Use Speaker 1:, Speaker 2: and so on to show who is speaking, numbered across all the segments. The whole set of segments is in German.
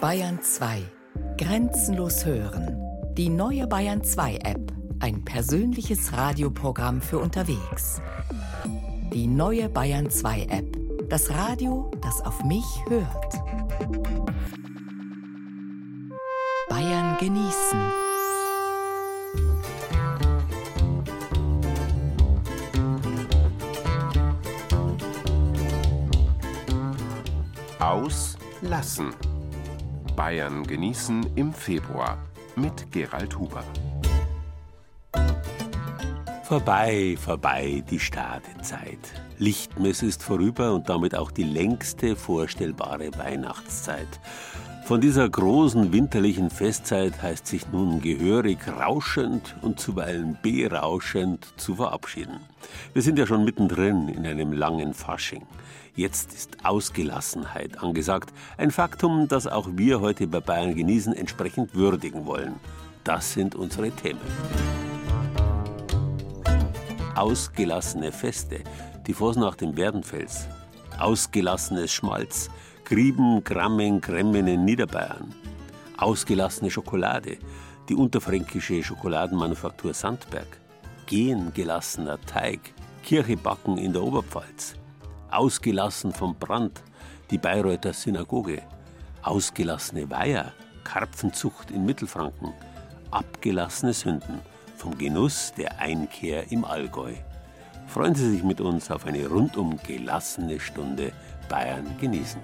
Speaker 1: Bayern 2. Grenzenlos hören. Die neue Bayern 2 App. Ein persönliches Radioprogramm für unterwegs. Die neue Bayern 2 App. Das Radio, das auf mich hört. Bayern genießen.
Speaker 2: Auslassen. Bayern genießen im Februar mit Gerald Huber.
Speaker 3: Vorbei, vorbei die Stadezeit. Lichtmess ist vorüber und damit auch die längste vorstellbare Weihnachtszeit. Von dieser großen winterlichen Festzeit heißt sich nun gehörig rauschend und zuweilen berauschend zu verabschieden. Wir sind ja schon mittendrin in einem langen Fasching. Jetzt ist Ausgelassenheit angesagt. Ein Faktum, das auch wir heute bei Bayern genießen, entsprechend würdigen wollen. Das sind unsere Themen. Ausgelassene Feste, die Fosnacht im Werdenfels. Ausgelassenes Schmalz, Grieben, Grammen, Gremmen in Niederbayern. Ausgelassene Schokolade, die unterfränkische Schokoladenmanufaktur Sandberg. Gehen gelassener Teig, Kirche backen in der Oberpfalz. Ausgelassen vom Brand, die Bayreuther Synagoge. Ausgelassene Weiher, Karpfenzucht in Mittelfranken. Abgelassene Sünden, vom Genuss der Einkehr im Allgäu. Freuen Sie sich mit uns auf eine rundum gelassene Stunde Bayern genießen.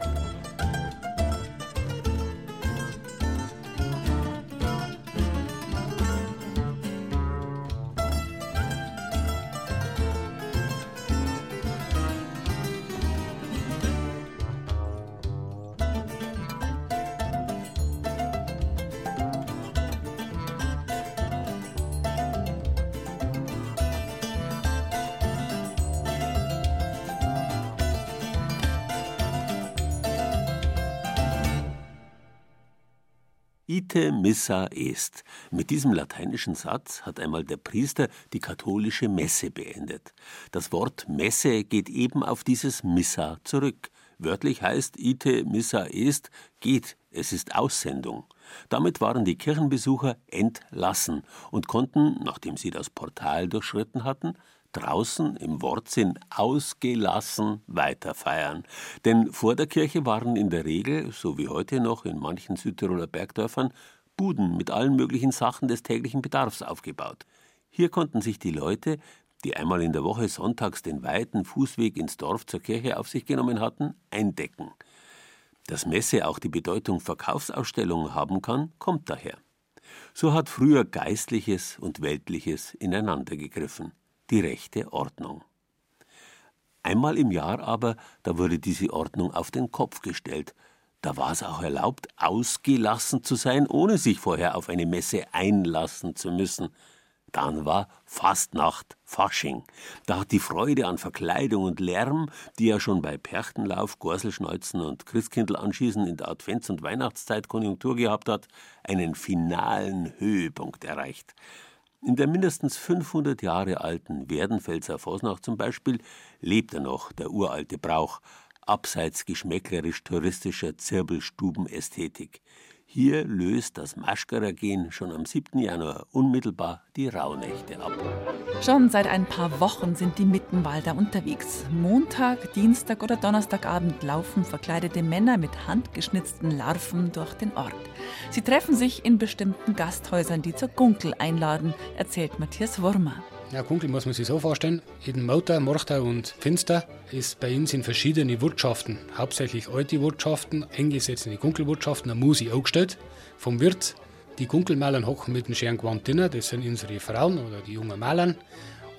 Speaker 3: Ite missa est. Mit diesem lateinischen Satz hat einmal der Priester die katholische Messe beendet. Das Wort Messe geht eben auf dieses Missa zurück. Wörtlich heißt Ite missa est geht, es ist Aussendung. Damit waren die Kirchenbesucher entlassen und konnten, nachdem sie das Portal durchschritten hatten, draußen im Wortsinn ausgelassen weiterfeiern. Denn vor der Kirche waren in der Regel, so wie heute noch in manchen Südtiroler Bergdörfern, Buden mit allen möglichen Sachen des täglichen Bedarfs aufgebaut. Hier konnten sich die Leute, die einmal in der Woche sonntags den weiten Fußweg ins Dorf zur Kirche auf sich genommen hatten, eindecken. Dass Messe auch die Bedeutung Verkaufsausstellung haben kann, kommt daher. So hat früher Geistliches und Weltliches ineinander gegriffen die rechte Ordnung. Einmal im Jahr aber, da wurde diese Ordnung auf den Kopf gestellt. Da war es auch erlaubt, ausgelassen zu sein, ohne sich vorher auf eine Messe einlassen zu müssen. Dann war Fastnacht, Fasching. Da hat die Freude an Verkleidung und Lärm, die ja schon bei Perchtenlauf, Gorselschneuzen und Christkindlanschießen in der Advents- und Weihnachtszeit Konjunktur gehabt hat, einen finalen Höhepunkt erreicht. In der mindestens 500 Jahre alten Werdenfelser Fosnacht zum Beispiel lebt er noch, der uralte Brauch, abseits geschmäcklerisch-touristischer Zirbelstubenästhetik. Hier löst das Maschkara-Gen schon am 7. Januar unmittelbar die Rauhnächte ab.
Speaker 4: Schon seit ein paar Wochen sind die Mittenwalder unterwegs. Montag, Dienstag oder Donnerstagabend laufen verkleidete Männer mit handgeschnitzten Larven durch den Ort. Sie treffen sich in bestimmten Gasthäusern, die zur Gunkel einladen, erzählt Matthias Wurmer.
Speaker 5: Ja, Kunkel muss man sich so vorstellen. In Mauter, Morchter und Finster ist bei uns in verschiedene Wirtschaften, hauptsächlich alte Wirtschaften, eng gesetzte Gunkelwirtschaften, eine Musi aufgestellt vom Wirt. Die Gunkelmalern hocken mit dem schönen Gewand drinnen, das sind unsere Frauen oder die jungen Malern.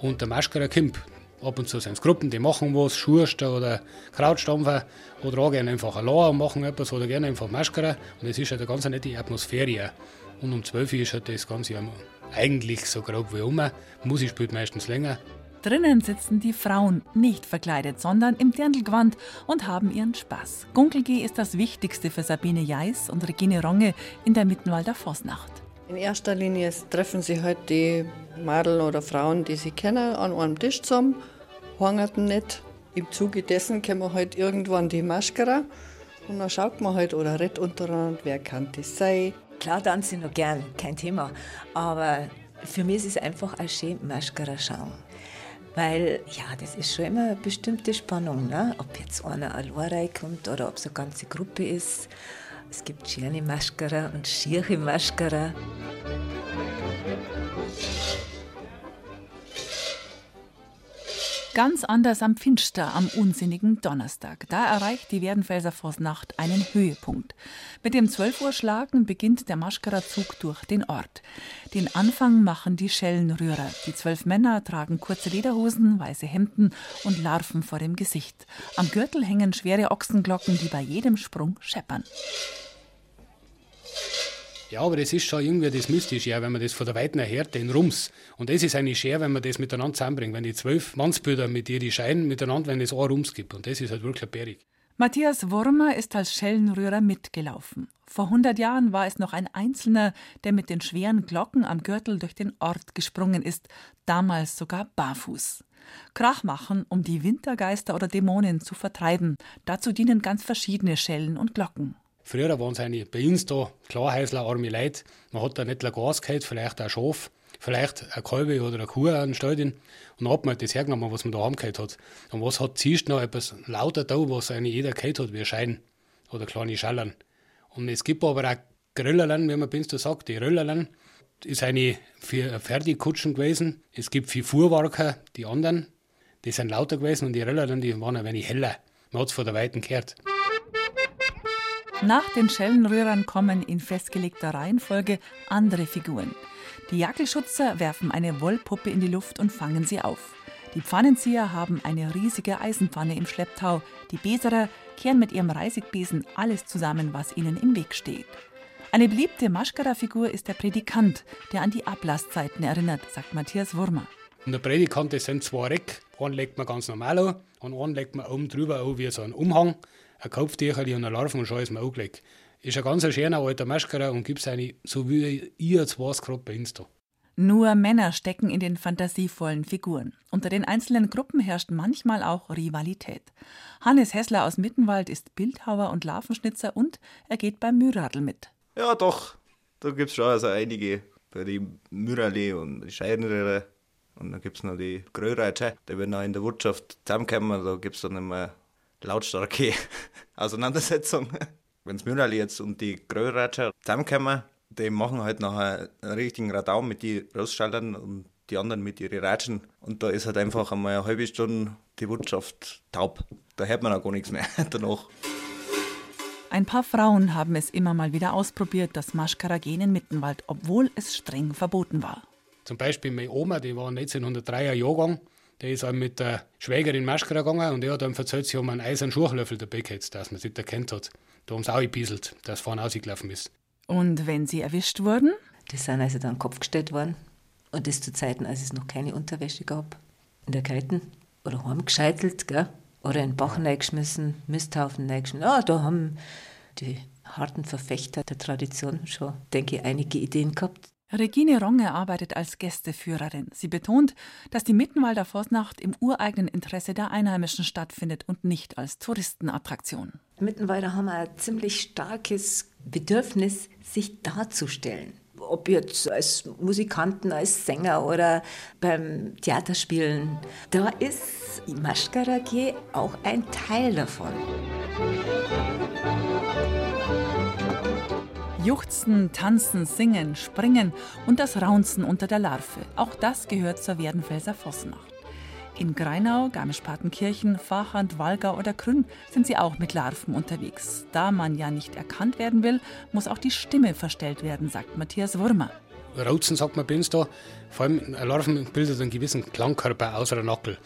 Speaker 5: Und der Maschkerer Kimp. Ab und zu sind es Gruppen, die machen was, Schurster oder Krautstampfer oder auch gerne einfach allein und machen etwas oder gerne einfach Maschkerer. Und es ist halt eine ganz nette Atmosphäre. Und um 12 Uhr ist halt das Ganze eigentlich so grob wie immer. Musik spielt meistens länger.
Speaker 4: Drinnen sitzen die Frauen nicht verkleidet, sondern im Dirndlgewand und haben ihren Spaß. Gunkelgeh ist das Wichtigste für Sabine Jais und Regine Ronge in der Mittenwalder Fosnacht.
Speaker 6: In erster Linie treffen sie halt die Mädel oder Frauen, die sie kennen, an einem Tisch zusammen, hängen nicht. Im Zuge dessen kommen halt irgendwann die Maschkara Und dann schaut man halt oder redet untereinander, wer kann das sein.
Speaker 7: Klar tanze ich noch gern, kein Thema. Aber für mich ist es einfach ein schön Maschkara schauen. Weil, ja, das ist schon immer eine bestimmte Spannung, ne? ob jetzt einer allein kommt oder ob es eine ganze Gruppe ist. Es gibt schöne Maschkara und schiere Maschkara.
Speaker 4: Ganz anders am Finster am unsinnigen Donnerstag. Da erreicht die Werdenfelser Forstnacht einen Höhepunkt. Mit dem 12 Uhr Schlagen beginnt der Maschkara-Zug durch den Ort. Den Anfang machen die Schellenrührer. Die zwölf Männer tragen kurze Lederhosen, weiße Hemden und Larven vor dem Gesicht. Am Gürtel hängen schwere Ochsenglocken, die bei jedem Sprung scheppern.
Speaker 5: Ja, aber das ist schon irgendwie das Mystische, ja, wenn man das von der Weiten her hört, den Rums. Und das ist eigentlich schwer, wenn man das miteinander zusammenbringt. Wenn die zwölf Mannsbilder mit ihren Scheinen miteinander, wenn es ein Rums gibt. Und das ist halt wirklich bärig.
Speaker 4: Matthias Wurmer ist als Schellenrührer mitgelaufen. Vor 100 Jahren war es noch ein Einzelner, der mit den schweren Glocken am Gürtel durch den Ort gesprungen ist, damals sogar barfuß. Krach machen, um die Wintergeister oder Dämonen zu vertreiben. Dazu dienen ganz verschiedene Schellen und Glocken.
Speaker 5: Früher waren es eigentlich bei uns da Klarhäusler, arme Leute. Man hat da nicht ein Gas gehabt, vielleicht ein Schaf, vielleicht eine Kalbe oder eine Kuh an Stadion. Und dann hat man das hergenommen, was man da haben gehabt hat. Und was hat ziehst noch etwas lauter da, was eigentlich jeder gehabt hat, wie Schein oder kleine Schallern. Und es gibt aber auch Gröllerlern, wie man bei uns da sagt. Die Röllerlern ist eine für Fertigkutschen gewesen. Es gibt vier Fuhrwerker, die anderen, die sind lauter gewesen und die Röllerlern, die waren ein wenig heller. Man hat es von der Weiten gehört.
Speaker 4: Nach den Schellenrührern kommen in festgelegter Reihenfolge andere Figuren. Die Jackelschutzer werfen eine Wollpuppe in die Luft und fangen sie auf. Die Pfannenzieher haben eine riesige Eisenpfanne im Schlepptau. Die Beserer kehren mit ihrem Reisigbesen alles zusammen, was ihnen im Weg steht. Eine beliebte Maschkara-Figur ist der Predikant, der an die Ablasszeiten erinnert, sagt Matthias Wurmer.
Speaker 5: Und der Predikant, das sind zwei Reck. Einen legt man ganz normal an und einen legt man oben drüber an wie so ein Umhang ein Kopftücherli und eine Larven und schon ist mir angelegt. Ist ein ganz schöner alter Maschkara und gibt es eine, so wie ihr jetzt weiß, gerade bei Insta.
Speaker 4: Nur Männer stecken in den fantasievollen Figuren. Unter den einzelnen Gruppen herrscht manchmal auch Rivalität. Hannes Hessler aus Mittenwald ist Bildhauer und Larvenschnitzer und er geht beim Mühradl mit.
Speaker 8: Ja, doch. Da gibt es schon also einige. Bei den Mürerli und die Scheidenröhre. Und dann gibt es noch die Gröreitsche. Die werden auch in der Wirtschaft zusammenkommen. Da gibt es dann immer lautstarke Auseinandersetzung. Wenn das Müllerli jetzt und die Gröratscher zusammenkommen, die machen halt nachher einen richtigen Radau mit den Rausschaltern und die anderen mit ihren Ratschen. Und da ist halt einfach einmal eine halbe Stunde die Wirtschaft taub. Da hört man auch gar nichts mehr danach.
Speaker 4: Ein paar Frauen haben es immer mal wieder ausprobiert, das Maschkaragen in Mittenwald, obwohl es streng verboten war.
Speaker 5: Zum Beispiel meine Oma, die war 1903er Jahrgang, der ist auch mit der Schwägerin Maschkara gegangen und er hat ihm erzählt, sie haben einen eisernen Schuchlöffel dabei gehabt, dass man sich erkennt hat. Da haben sie auch gebieselt, dass vorne ausgelaufen ist.
Speaker 4: Und wenn sie erwischt wurden?
Speaker 7: Die sind also dann Kopf gestellt worden. Und das zu Zeiten, als es noch keine Unterwäsche gab. In der Kalten. Oder heimgescheitelt, gell? Oder in den Bach reingeschmissen, Misthaufen reingeschmissen. Ja, da haben die harten Verfechter der Tradition schon, denke ich, einige Ideen gehabt.
Speaker 4: Regine Ronge arbeitet als Gästeführerin. Sie betont, dass die Mittenwalder Forstnacht im ureigenen Interesse der Einheimischen stattfindet und nicht als Touristenattraktion.
Speaker 7: Mittenwalder haben ein ziemlich starkes Bedürfnis, sich darzustellen. Ob jetzt als Musikanten, als Sänger oder beim Theaterspielen. Da ist Maschkarage auch ein Teil davon.
Speaker 4: Juchzen, Tanzen, Singen, Springen und das Raunzen unter der Larve. Auch das gehört zur Werdenfelser Vossnacht. In Greinau, Garmisch-Partenkirchen, Fachand, Walgau oder Krünn sind sie auch mit Larven unterwegs. Da man ja nicht erkannt werden will, muss auch die Stimme verstellt werden, sagt Matthias Wurmer.
Speaker 5: Rauzen sagt man bei uns da. Vor allem Larven bildet einen gewissen Klangkörper außer der Nackel.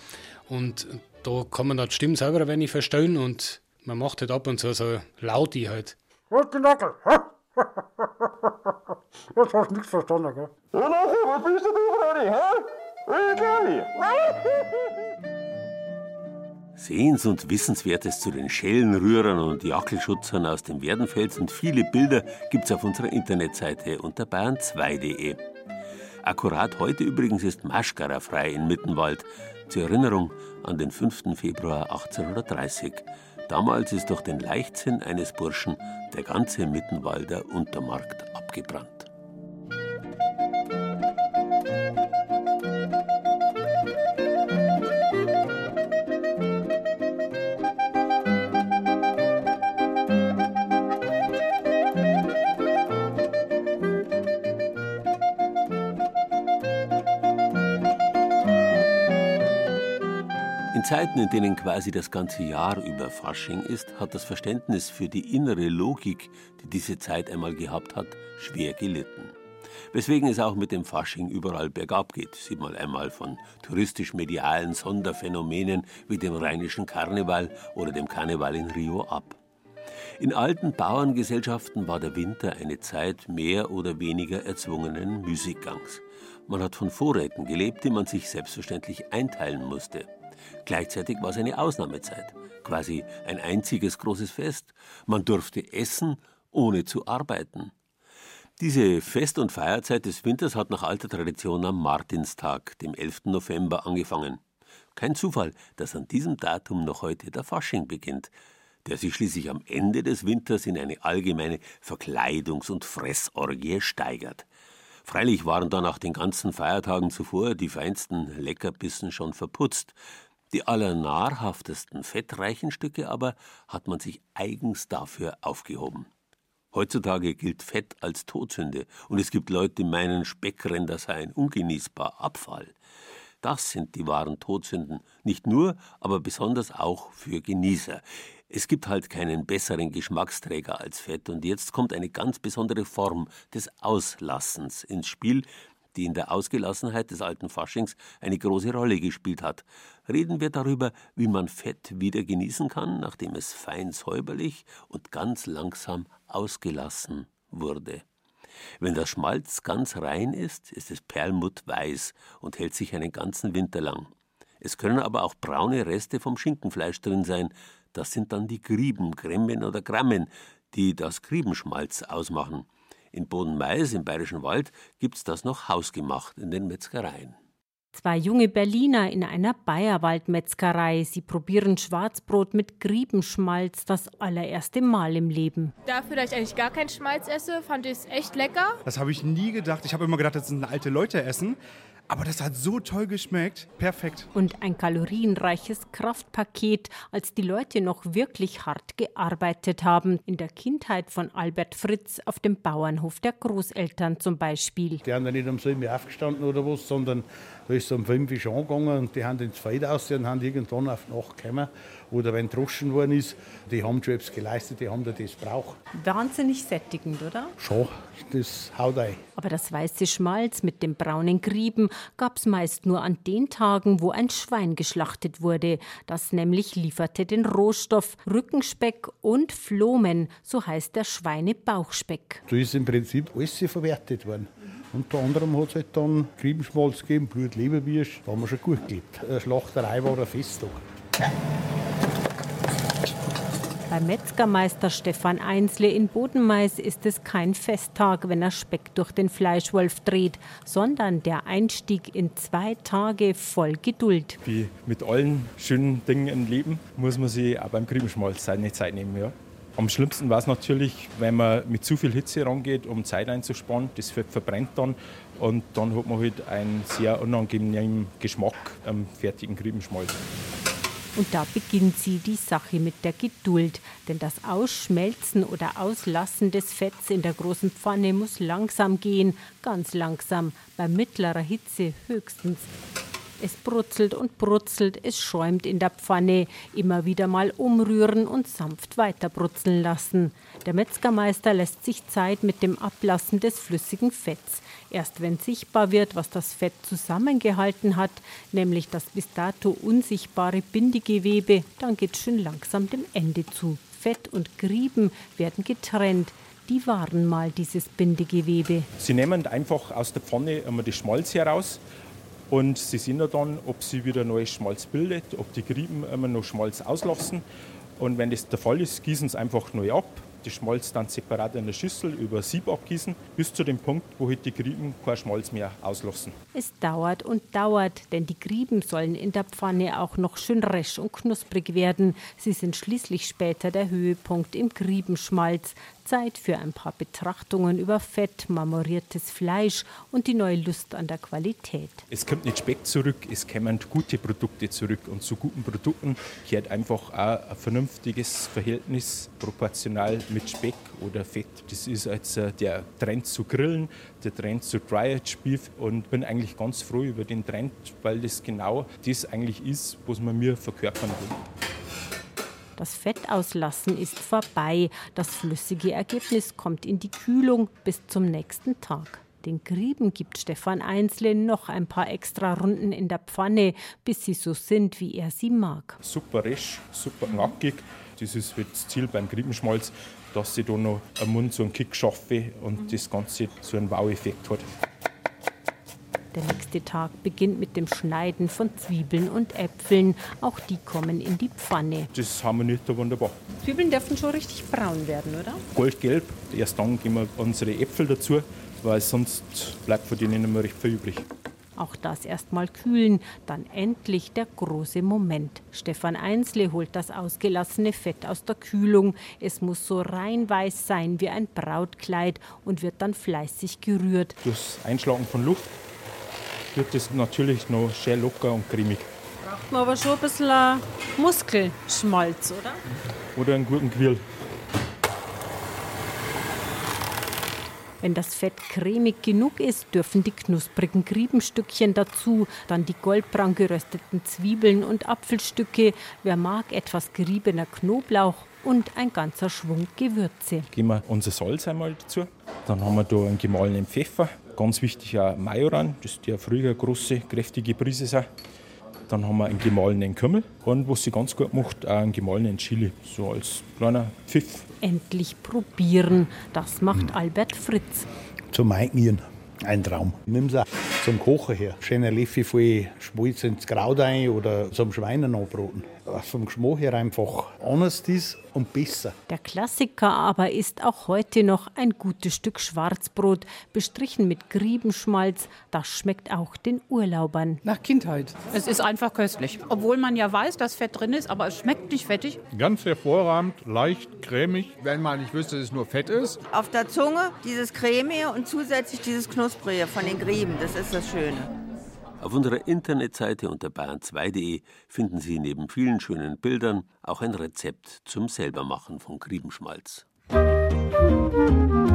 Speaker 5: Und da kann man die Stimme selber ein wenig verstellen und man macht halt ab und zu so Lauti halt.
Speaker 9: Was die Nackel? Jetzt hast du nichts verstanden, gell? Ja, nachher, was bist du, Freddy, hä?
Speaker 3: Sehens- und Wissenswertes zu den Schellenrührern und Jackelschützern aus dem Werdenfels und viele Bilder gibt's auf unserer Internetseite unter bayern2.de. Akkurat heute übrigens ist Maschkara frei in Mittenwald, zur Erinnerung an den 5. Februar 1830. Damals ist durch den Leichtsinn eines Burschen der ganze Mittenwalder Untermarkt abgebrannt. Zeiten, in denen quasi das ganze Jahr über Fasching ist, hat das Verständnis für die innere Logik, die diese Zeit einmal gehabt hat, schwer gelitten. Weswegen es auch mit dem Fasching überall bergab geht, sieht man einmal von touristisch-medialen Sonderphänomenen wie dem rheinischen Karneval oder dem Karneval in Rio ab. In alten Bauerngesellschaften war der Winter eine Zeit mehr oder weniger erzwungenen Musikgangs. Man hat von Vorräten gelebt, die man sich selbstverständlich einteilen musste. Gleichzeitig war es eine Ausnahmezeit, quasi ein einziges großes Fest. Man durfte essen, ohne zu arbeiten. Diese Fest- und Feierzeit des Winters hat nach alter Tradition am Martinstag, dem 11. November, angefangen. Kein Zufall, dass an diesem Datum noch heute der Fasching beginnt, der sich schließlich am Ende des Winters in eine allgemeine Verkleidungs- und Fressorgie steigert. Freilich waren dann nach den ganzen Feiertagen zuvor die feinsten Leckerbissen schon verputzt. Die allernahrhaftesten, fettreichen Stücke aber hat man sich eigens dafür aufgehoben. Heutzutage gilt Fett als Todsünde und es gibt Leute, die meinen, Speckränder seien ungenießbar Abfall. Das sind die wahren Todsünden, nicht nur, aber besonders auch für Genießer. Es gibt halt keinen besseren Geschmacksträger als Fett und jetzt kommt eine ganz besondere Form des Auslassens ins Spiel, die in der Ausgelassenheit des alten Faschings eine große Rolle gespielt hat. Reden wir darüber, wie man Fett wieder genießen kann, nachdem es fein säuberlich und ganz langsam ausgelassen wurde. Wenn das Schmalz ganz rein ist, ist es perlmuttweiß und hält sich einen ganzen Winter lang. Es können aber auch braune Reste vom Schinkenfleisch drin sein. Das sind dann die Grieben, Grimmen oder Grammen, die das Griebenschmalz ausmachen. In Bodenmais im Bayerischen Wald gibt's das noch hausgemacht in den Metzgereien.
Speaker 10: Zwei junge Berliner in einer Bayerwald-Metzgerei. Sie probieren Schwarzbrot mit Griebenschmalz das allererste Mal im Leben.
Speaker 11: Dafür, dass ich eigentlich gar keinen Schmalz esse, fand ich es echt lecker.
Speaker 12: Das habe ich nie gedacht. Ich habe immer gedacht, das sind alte Leute essen. Aber das hat so toll geschmeckt. Perfekt.
Speaker 10: Und ein kalorienreiches Kraftpaket, als die Leute noch wirklich hart gearbeitet haben. In der Kindheit von Albert Fritz auf dem Bauernhof der Großeltern zum Beispiel.
Speaker 13: Die haben dann nicht um 7 Uhr aufgestanden oder was, sondern da ist es um 5 Uhr schon gegangen und die haben ins Feld aus und haben irgendwann auf Nacht gekommen oder wenn droschen worden ist, die haben schon etwas geleistet, die haben da das braucht.
Speaker 10: Wahnsinnig sättigend, oder?
Speaker 13: Schon, das haut ein.
Speaker 10: Aber das weiße Schmalz mit dem braunen Grieben gab es meist nur an den Tagen, wo ein Schwein geschlachtet wurde. Das nämlich lieferte den Rohstoff Rückenspeck und Flomen, so heißt der Schweinebauchspeck.
Speaker 13: Da ist im Prinzip alles verwertet worden. Unter anderem hat es halt dann Griebenschmalz gegeben, Blut, Leberwürst, da haben wir schon gut gelebt. Eine Schlachterei war ein Festtag.
Speaker 10: Bei Metzgermeister Stefan Einsle in Bodenmais ist es kein Festtag, wenn er Speck durch den Fleischwolf dreht, sondern der Einstieg in zwei Tage voll Geduld.
Speaker 14: Wie mit allen schönen Dingen im Leben muss man sich auch beim Griebenschmalz seine Zeit nehmen. Ja. Am schlimmsten war es natürlich, wenn man mit zu viel Hitze rangeht, um Zeit einzusparen. Das verbrennt dann und dann hat man halt einen sehr unangenehmen Geschmack am fertigen Griebenschmalz.
Speaker 10: Und da beginnt sie die Sache mit der Geduld. Denn das Ausschmelzen oder Auslassen des Fetts in der großen Pfanne muss langsam gehen, ganz langsam, bei mittlerer Hitze höchstens. Es brutzelt und brutzelt, es schäumt in der Pfanne. Immer wieder mal umrühren und sanft weiter brutzeln lassen. Der Metzgermeister lässt sich Zeit mit dem Ablassen des flüssigen Fetts. Erst wenn sichtbar wird, was das Fett zusammengehalten hat, nämlich das bis dato unsichtbare Bindegewebe, dann geht es schön langsam dem Ende zu. Fett und Grieben werden getrennt. Die waren mal dieses Bindegewebe.
Speaker 14: Sie nehmen einfach aus der Pfanne immer das Schmalz heraus und Sie sehen dann, ob sie wieder neues Schmalz bildet, ob die Grieben immer noch Schmalz auslassen. Und wenn das der Fall ist, gießen sie einfach neu ab
Speaker 15: das Schmalz dann separat in der Schüssel über Sieb abgießen, bis zu dem Punkt, wo halt die Grieben kein Schmalz mehr auslassen.
Speaker 10: Es dauert und dauert, denn die Grieben sollen in der Pfanne auch noch schön resch und knusprig werden. Sie sind schließlich später der Höhepunkt im Griebenschmalz. Zeit für ein paar Betrachtungen über Fett, marmoriertes Fleisch und die neue Lust an der Qualität.
Speaker 15: Es kommt nicht Speck zurück, es kommen gute Produkte zurück. Und zu guten Produkten gehört einfach auch ein vernünftiges Verhältnis proportional mit Speck oder Fett. Das ist äh, der Trend zu grillen, der Trend zu Dry-Aged Beef und bin eigentlich ganz froh über den Trend, weil das genau das eigentlich ist, was man mir verkörpern will.
Speaker 10: Das Fettauslassen ist vorbei. Das flüssige Ergebnis kommt in die Kühlung bis zum nächsten Tag. Den Grieben gibt Stefan Einzle noch ein paar extra Runden in der Pfanne, bis sie so sind, wie er sie mag.
Speaker 15: Super resch, super knackig. Das ist das Ziel beim Griebenschmalz, dass sie da noch am Mund so einen Kick schaffe und das Ganze so einen Wow-Effekt hat.
Speaker 10: Der nächste Tag beginnt mit dem Schneiden von Zwiebeln und Äpfeln. Auch die kommen in die Pfanne.
Speaker 15: Das harmoniert da wunderbar.
Speaker 10: Zwiebeln dürfen schon richtig braun werden, oder?
Speaker 15: Goldgelb. Erst dann geben wir unsere Äpfel dazu, weil sonst bleibt von denen nicht mehr recht viel übrig.
Speaker 10: Auch das erstmal kühlen, dann endlich der große Moment. Stefan Einzle holt das ausgelassene Fett aus der Kühlung. Es muss so rein weiß sein wie ein Brautkleid und wird dann fleißig gerührt.
Speaker 15: Das Einschlagen von Luft wird es natürlich noch schön locker und cremig.
Speaker 10: Braucht man aber schon ein bisschen Muskelschmalz, oder?
Speaker 15: Oder einen guten Grill.
Speaker 10: Wenn das Fett cremig genug ist, dürfen die knusprigen Griebenstückchen dazu, dann die goldbraun gerösteten Zwiebeln und Apfelstücke, wer mag etwas geriebener Knoblauch und ein ganzer Schwung Gewürze.
Speaker 15: Geben wir unser Salz einmal dazu. Dann haben wir da einen gemahlenen Pfeffer, Ganz wichtig auch Majoran, das ist der früher große, kräftige Prise sein. Dann haben wir einen gemahlenen Kümmel und was sie ganz gut macht, auch einen gemahlenen Chili, so als kleiner Pfiff.
Speaker 10: Endlich probieren, das macht mhm. Albert Fritz.
Speaker 13: Zum Eignieren, ein Traum. Nimm sie zum Kochen her. Schöner Löffel voll Schmalz ins Kraut ein oder zum Schweinen anbraten was vom Geschmack her einfach anders ist und besser.
Speaker 10: Der Klassiker aber ist auch heute noch ein gutes Stück Schwarzbrot, bestrichen mit Griebenschmalz. Das schmeckt auch den Urlaubern.
Speaker 16: Nach Kindheit. Es ist einfach köstlich. Obwohl man ja weiß, dass Fett drin ist, aber es schmeckt nicht fettig.
Speaker 17: Ganz hervorragend, leicht, cremig. Wenn man nicht wüsste, dass es nur Fett ist.
Speaker 1: Auf der Zunge dieses Cremige und zusätzlich dieses Knusprige von den Grieben. Das ist das Schöne.
Speaker 3: Auf unserer Internetseite unter bayern2.de finden Sie neben vielen schönen Bildern auch ein Rezept zum Selbermachen von Griebenschmalz. Musik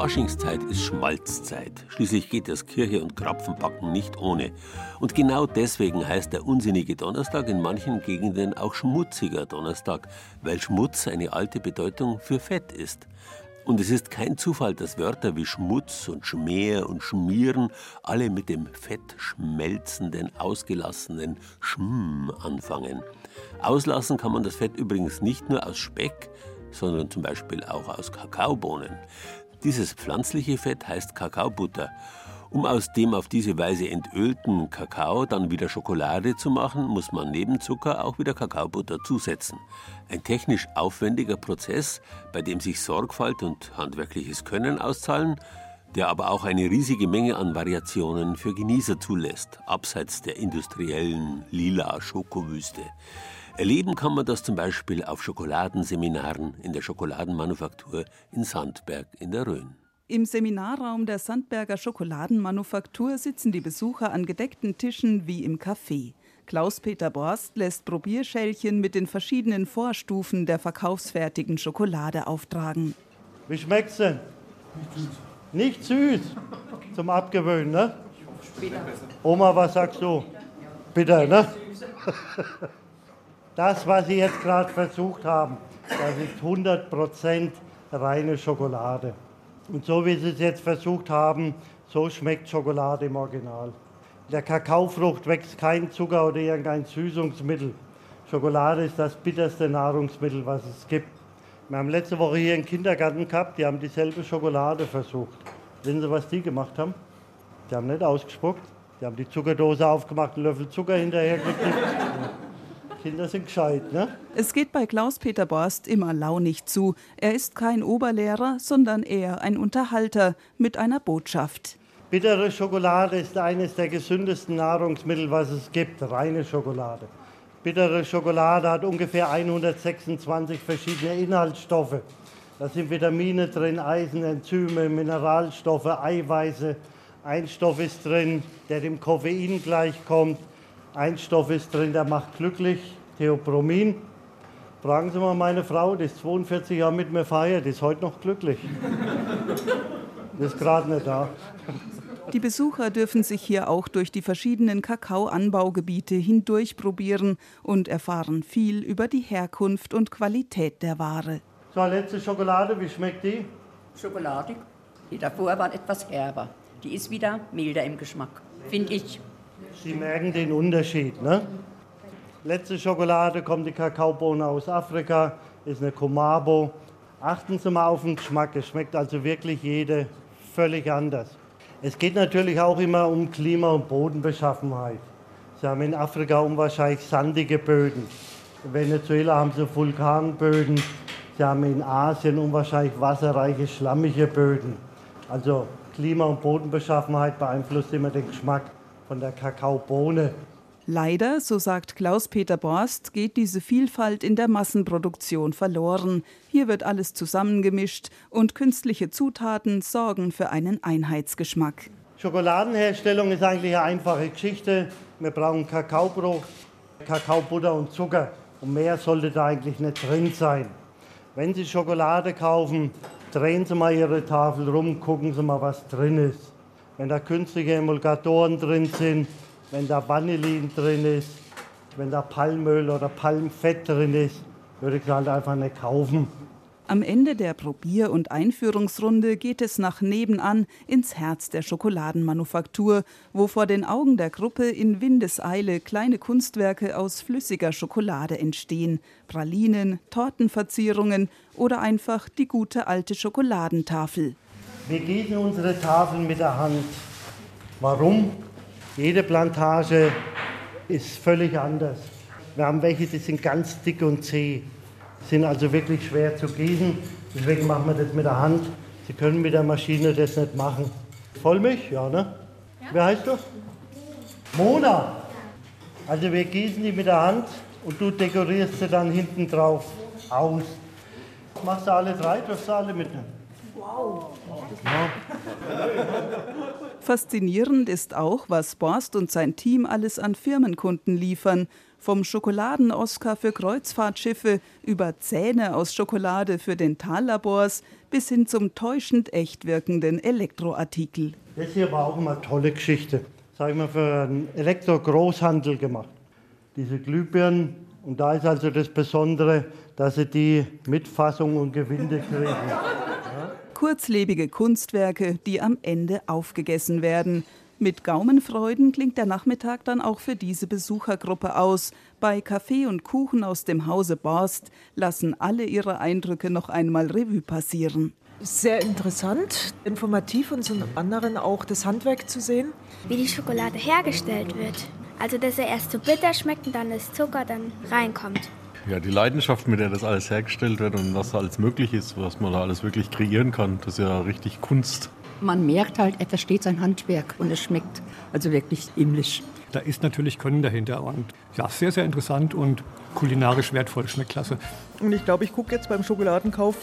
Speaker 3: Faschingszeit ist Schmalzzeit. Schließlich geht das Kirche und Krapfenbacken nicht ohne. Und genau deswegen heißt der unsinnige Donnerstag in manchen Gegenden auch schmutziger Donnerstag, weil Schmutz eine alte Bedeutung für Fett ist. Und es ist kein Zufall, dass Wörter wie Schmutz und Schmäher und Schmieren alle mit dem fettschmelzenden, ausgelassenen Schm anfangen. Auslassen kann man das Fett übrigens nicht nur aus Speck, sondern zum Beispiel auch aus Kakaobohnen. Dieses pflanzliche Fett heißt Kakaobutter. Um aus dem auf diese Weise entölten Kakao dann wieder Schokolade zu machen, muss man neben Zucker auch wieder Kakaobutter zusetzen. Ein technisch aufwendiger Prozess, bei dem sich Sorgfalt und handwerkliches Können auszahlen, der aber auch eine riesige Menge an Variationen für Genießer zulässt, abseits der industriellen lila Schokowüste. Erleben kann man das zum Beispiel auf Schokoladenseminaren in der Schokoladenmanufaktur in Sandberg in der Rhön.
Speaker 18: Im Seminarraum der Sandberger Schokoladenmanufaktur sitzen die Besucher an gedeckten Tischen wie im Café. Klaus-Peter Borst lässt Probierschälchen mit den verschiedenen Vorstufen der verkaufsfertigen Schokolade auftragen.
Speaker 19: Wie schmeckt's denn? Nicht süß. Nicht süß. Zum Abgewöhnen, ne? Später. Oma, was sagst du? Bitter, ne? Das, was Sie jetzt gerade versucht haben, das ist 100% reine Schokolade. Und so wie Sie es jetzt versucht haben, so schmeckt Schokolade im Original. In der Kakaofrucht wächst kein Zucker oder irgendein Süßungsmittel. Schokolade ist das bitterste Nahrungsmittel, was es gibt. Wir haben letzte Woche hier einen Kindergarten gehabt, die haben dieselbe Schokolade versucht. Wissen Sie, was die gemacht haben? Die haben nicht ausgespuckt, die haben die Zuckerdose aufgemacht, einen Löffel Zucker hinterhergekippt. Kinder sind gescheit, ne?
Speaker 18: Es geht bei Klaus-Peter Borst immer launig zu. Er ist kein Oberlehrer, sondern eher ein Unterhalter mit einer Botschaft.
Speaker 19: Bittere Schokolade ist eines der gesündesten Nahrungsmittel, was es gibt, reine Schokolade. Bittere Schokolade hat ungefähr 126 verschiedene Inhaltsstoffe. Da sind Vitamine drin, Eisen, Enzyme, Mineralstoffe, Eiweiße. Ein Stoff ist drin, der dem Koffein gleichkommt. Ein Stoff ist drin, der macht glücklich, Theopromin. Fragen Sie mal meine Frau, die ist 42 Jahre mit mir feiert, die ist heute noch glücklich. Die ist gerade nicht da.
Speaker 18: Die Besucher dürfen sich hier auch durch die verschiedenen Kakaoanbaugebiete hindurch probieren und erfahren viel über die Herkunft und Qualität der Ware.
Speaker 19: So, letzte Schokolade, wie schmeckt die?
Speaker 20: Schokoladig. Die davor war etwas herber. Die ist wieder milder im Geschmack, finde ich.
Speaker 19: Sie merken den Unterschied. Ne? Letzte Schokolade kommt die Kakaobohne aus Afrika, ist eine Komabo. Achten Sie mal auf den Geschmack. Es schmeckt also wirklich jede völlig anders. Es geht natürlich auch immer um Klima- und Bodenbeschaffenheit. Sie haben in Afrika unwahrscheinlich sandige Böden. In Venezuela haben sie Vulkanböden. Sie haben in Asien unwahrscheinlich wasserreiche, schlammige Böden. Also Klima- und Bodenbeschaffenheit beeinflusst immer den Geschmack von der Kakaobohne.
Speaker 18: Leider, so sagt Klaus-Peter Borst, geht diese Vielfalt in der Massenproduktion verloren. Hier wird alles zusammengemischt und künstliche Zutaten sorgen für einen Einheitsgeschmack.
Speaker 19: Schokoladenherstellung ist eigentlich eine einfache Geschichte. Wir brauchen Kakaobrot, Kakaobutter und Zucker. Und mehr sollte da eigentlich nicht drin sein. Wenn Sie Schokolade kaufen, drehen Sie mal Ihre Tafel rum, gucken Sie mal, was drin ist wenn da künstliche Emulgatoren drin sind, wenn da Vanillin drin ist, wenn da Palmöl oder Palmfett drin ist, würde ich halt einfach nicht kaufen.
Speaker 18: Am Ende der Probier- und Einführungsrunde geht es nach nebenan ins Herz der Schokoladenmanufaktur, wo vor den Augen der Gruppe in Windeseile kleine Kunstwerke aus flüssiger Schokolade entstehen. Pralinen, Tortenverzierungen oder einfach die gute alte Schokoladentafel.
Speaker 19: Wir gießen unsere Tafeln mit der Hand. Warum? Jede Plantage ist völlig anders. Wir haben welche, die sind ganz dick und zäh, sind also wirklich schwer zu gießen. Deswegen machen wir das mit der Hand. Sie können mit der Maschine das nicht machen. Vollmilch? Ja, ne? Ja. Wer heißt du? Mona. Also wir gießen die mit der Hand und du dekorierst sie dann hinten drauf aus. Machst du alle drei? Darfst du alle mitnehmen? Wow.
Speaker 18: Faszinierend ist auch, was Borst und sein Team alles an Firmenkunden liefern. Vom Schokoladen-Oscar für Kreuzfahrtschiffe über Zähne aus Schokolade für Dentallabors bis hin zum täuschend echt wirkenden Elektroartikel.
Speaker 19: Das hier war auch immer eine tolle Geschichte. Sag ich mal, für einen Elektro-Großhandel gemacht. Diese Glühbirnen. Und da ist also das Besondere, dass sie die mit Fassung und Gewinde kriegen.
Speaker 18: Kurzlebige Kunstwerke, die am Ende aufgegessen werden. Mit Gaumenfreuden klingt der Nachmittag dann auch für diese Besuchergruppe aus. Bei Kaffee und Kuchen aus dem Hause Borst lassen alle ihre Eindrücke noch einmal Revue passieren.
Speaker 21: Sehr interessant, informativ und zum anderen auch das Handwerk zu sehen.
Speaker 22: Wie die Schokolade hergestellt wird. Also, dass er erst so bitter schmeckt und dann das Zucker dann reinkommt
Speaker 23: ja, die Leidenschaft, mit der das alles hergestellt wird und was alles möglich ist, was man da alles wirklich kreieren kann, das ist ja richtig Kunst.
Speaker 24: Man merkt halt, etwas steht sein Handwerk und es schmeckt also wirklich himmlisch.
Speaker 25: Da ist natürlich Können dahinter und ja, sehr, sehr interessant und kulinarisch wertvoll, schmeckt klasse.
Speaker 21: Und ich glaube, ich gucke jetzt beim Schokoladenkauf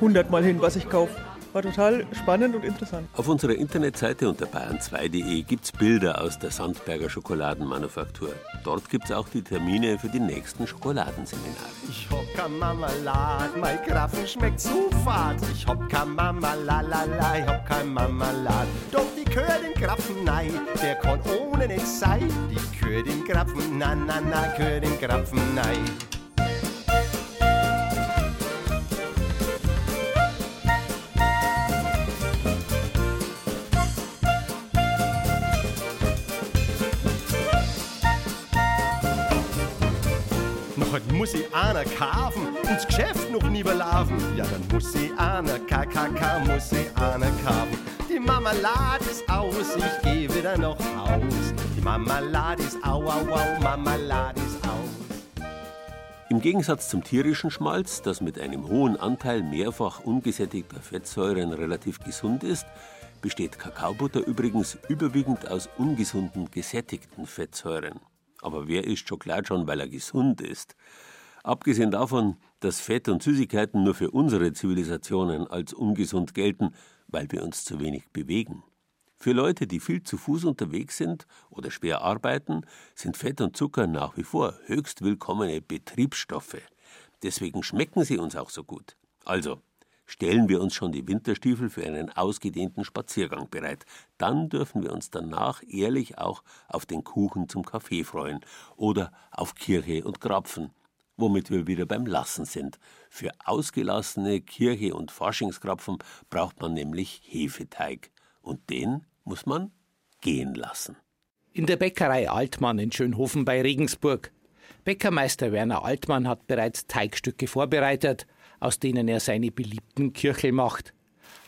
Speaker 21: hundertmal hin, was ich kaufe. War total spannend und interessant.
Speaker 3: Auf unserer Internetseite unter bayern2.de gibt es Bilder aus der Sandberger Schokoladenmanufaktur. Dort gibt es auch die Termine für die nächsten Schokoladenseminare.
Speaker 26: Ich hab kein Marmelade, mein Grafen schmeckt zu fad. Ich hab kein Marmelade, ich hab kein Marmelade. Doch die Kühe den Grafen, nein, der kann ohne nicht sein. Die Kühe den Grafen, na, na, na, Kühe den Grafen, nein. Muss ich einer kaufen. ins Geschäft noch nie belaufen. Ja, dann muss sie eine KKK, muss sie eine kaufen. Die Marmelade ist aus, ich geh wieder nach Haus. Die Marmelade ist au, au, au, Marmelade ist aus.
Speaker 3: Im Gegensatz zum tierischen Schmalz, das mit einem hohen Anteil mehrfach ungesättigter Fettsäuren relativ gesund ist, besteht Kakaobutter übrigens überwiegend aus ungesunden gesättigten Fettsäuren. Aber wer isst Schokolade schon, weil er gesund ist? Abgesehen davon, dass Fett und Süßigkeiten nur für unsere Zivilisationen als ungesund gelten, weil wir uns zu wenig bewegen. Für Leute, die viel zu Fuß unterwegs sind oder schwer arbeiten, sind Fett und Zucker nach wie vor höchst willkommene Betriebsstoffe. Deswegen schmecken sie uns auch so gut. Also, stellen wir uns schon die Winterstiefel für einen ausgedehnten Spaziergang bereit. Dann dürfen wir uns danach ehrlich auch auf den Kuchen zum Kaffee freuen oder auf Kirche und Krapfen, womit wir wieder beim Lassen sind. Für ausgelassene Kirche- und Faschingskrapfen braucht man nämlich Hefeteig. Und den muss man gehen lassen.
Speaker 27: In der Bäckerei Altmann in Schönhofen bei Regensburg. Bäckermeister Werner Altmann hat bereits Teigstücke vorbereitet, aus denen er seine beliebten Kirchel macht.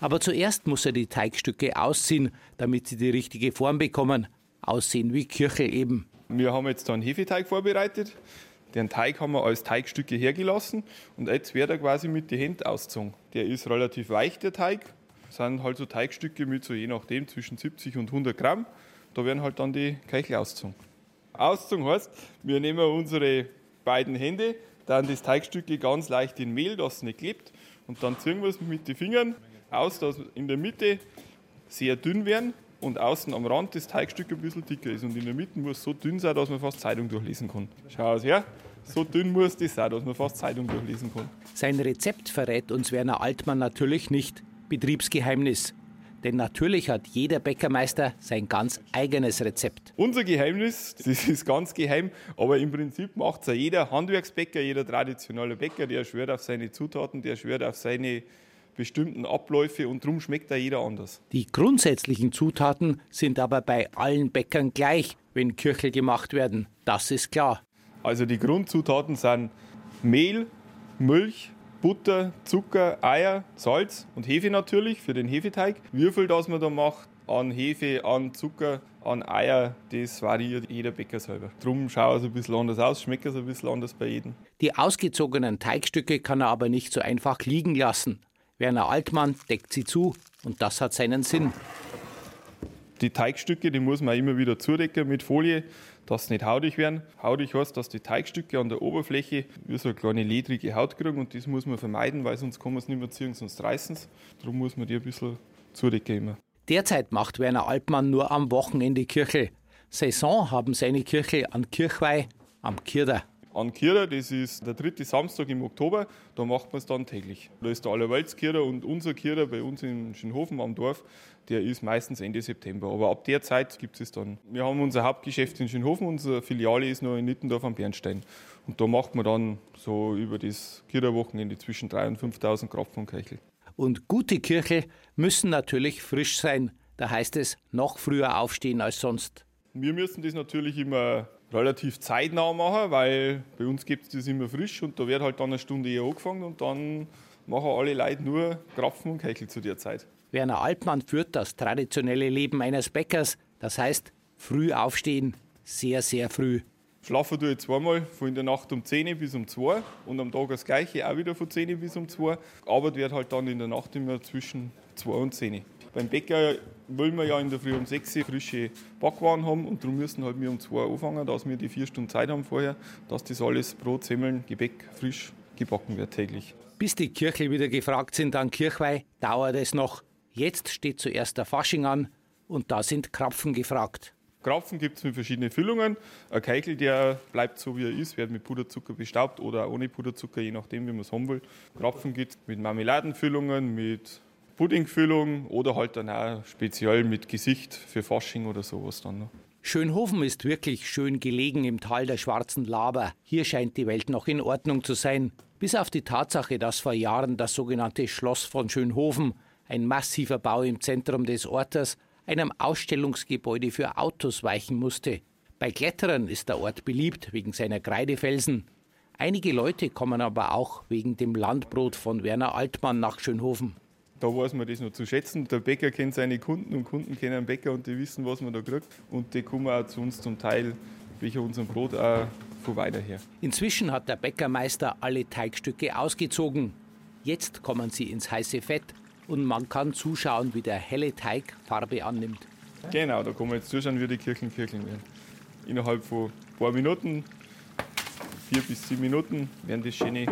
Speaker 27: Aber zuerst muss er die Teigstücke ausziehen, damit sie die richtige Form bekommen. Aussehen wie Kirchel eben.
Speaker 14: Wir haben jetzt da einen Hefeteig vorbereitet. Den Teig haben wir als Teigstücke hergelassen und jetzt wird er quasi mit den Händen ausgezogen. Der ist relativ weich, der Teig. Das sind halt so Teigstücke mit so je nachdem zwischen 70 und 100 Gramm. Da werden halt dann die Keichel ausgezogen. Auszogen heißt, wir nehmen unsere beiden Hände, dann das Teigstücke ganz leicht in Mehl, dass es nicht klebt. Und dann ziehen wir es mit den Fingern aus, dass in der Mitte sehr dünn werden und außen am Rand das Teigstück ein bisschen dicker ist. Und in der Mitte muss es so dünn sein, dass man fast Zeitung durchlesen kann. Schau es her. So dünn muss das sein, dass man fast Zeitung durchlesen kann.
Speaker 27: Sein Rezept verrät uns Werner Altmann natürlich nicht. Betriebsgeheimnis. Denn natürlich hat jeder Bäckermeister sein ganz eigenes Rezept.
Speaker 14: Unser Geheimnis, das ist ganz geheim, aber im Prinzip macht es ja jeder Handwerksbäcker, jeder traditionelle Bäcker, der schwört auf seine Zutaten, der schwört auf seine bestimmten Abläufe und darum schmeckt da jeder anders.
Speaker 27: Die grundsätzlichen Zutaten sind aber bei allen Bäckern gleich, wenn Kirchel gemacht werden. Das ist klar.
Speaker 14: Also die Grundzutaten sind Mehl, Milch, Butter, Zucker, Eier, Salz und Hefe natürlich für den Hefeteig. Viel das man da macht an Hefe, an Zucker, an Eier, das variiert jeder Bäcker selber. Drum schaut es ein bisschen anders aus, schmeckt es ein bisschen anders bei jedem.
Speaker 27: Die ausgezogenen Teigstücke kann er aber nicht so einfach liegen lassen. Werner Altmann deckt sie zu und das hat seinen Sinn.
Speaker 14: Die Teigstücke, die muss man immer wieder zudecken mit Folie, dass sie nicht hautig werden. Hautig heißt, dass die Teigstücke an der Oberfläche wie so eine kleine ledrige Haut kriegen und das muss man vermeiden, weil sonst kann man es nicht mehr ziehen, sonst reißen es. Darum muss man die ein bisschen zudecken immer.
Speaker 27: Derzeit macht Werner Altmann nur am Wochenende Kirche. Saison haben seine Kirche an Kirchweih am Kirder.
Speaker 14: An Kircher, das ist der dritte Samstag im Oktober, da macht man es dann täglich. Da ist der Allerweltskircher und unser Kircher bei uns in Schönhofen am Dorf, der ist meistens Ende September. Aber ab der Zeit gibt es dann. Wir haben unser Hauptgeschäft in Schönhofen, unsere Filiale ist noch in Nittendorf am Bernstein. Und da macht man dann so über das Kircherwochenende zwischen 3.000 und 5.000 Krapfen und Keichel.
Speaker 27: Und gute Kirche müssen natürlich frisch sein. Da heißt es, noch früher aufstehen als sonst.
Speaker 14: Wir müssen das natürlich immer relativ zeitnah machen, weil bei uns gibt es das immer frisch und da wird halt dann eine Stunde eher angefangen und dann machen alle Leute nur Krapfen und Keichel zu der Zeit.
Speaker 27: Werner Altmann führt das traditionelle Leben eines Bäckers. Das heißt, früh aufstehen, sehr, sehr früh.
Speaker 14: Schlafen tue ich zweimal, von in der Nacht um 10 bis um 2 und am Tag das gleiche, auch wieder von 10 bis um 2. Arbeit wird halt dann in der Nacht immer zwischen 2 und 10. Beim Bäcker wollen wir ja in der Früh um 6 Uhr frische Backwaren haben und darum müssen halt wir um 2 Uhr anfangen, dass wir die vier Stunden Zeit haben vorher, dass das alles Brot, Semmeln, Gebäck frisch gebacken wird täglich.
Speaker 27: Bis die Kirche wieder gefragt sind an Kirchweih, dauert es noch. Jetzt steht zuerst der Fasching an und da sind Krapfen gefragt.
Speaker 14: Krapfen gibt es mit verschiedenen Füllungen. Ein Keichel, der bleibt so wie er ist, wird mit Puderzucker bestaubt oder ohne Puderzucker, je nachdem, wie man es haben will. Krapfen gibt es mit Marmeladenfüllungen, mit Puddingfüllung oder halt dann auch speziell mit Gesicht für Fasching oder sowas dann. Ne?
Speaker 27: Schönhofen ist wirklich schön gelegen im Tal der Schwarzen Laber. Hier scheint die Welt noch in Ordnung zu sein. Bis auf die Tatsache, dass vor Jahren das sogenannte Schloss von Schönhofen, ein massiver Bau im Zentrum des Ortes, einem Ausstellungsgebäude für Autos weichen musste. Bei Kletterern ist der Ort beliebt wegen seiner Kreidefelsen. Einige Leute kommen aber auch wegen dem Landbrot von Werner Altmann nach Schönhofen.
Speaker 28: Da weiß man das noch zu schätzen. Der Bäcker kennt seine Kunden und Kunden kennen den Bäcker und die wissen, was man da kriegt. Und die kommen auch zu uns zum Teil, welcher unserem Brot auch von weiter her.
Speaker 27: Inzwischen hat der Bäckermeister alle Teigstücke ausgezogen. Jetzt kommen sie ins heiße Fett und man kann zuschauen, wie der helle Teig Farbe annimmt.
Speaker 28: Genau, da kann man jetzt zuschauen, wie die Kirchen kircheln werden. Innerhalb von ein paar Minuten, vier bis sieben Minuten, werden das schöne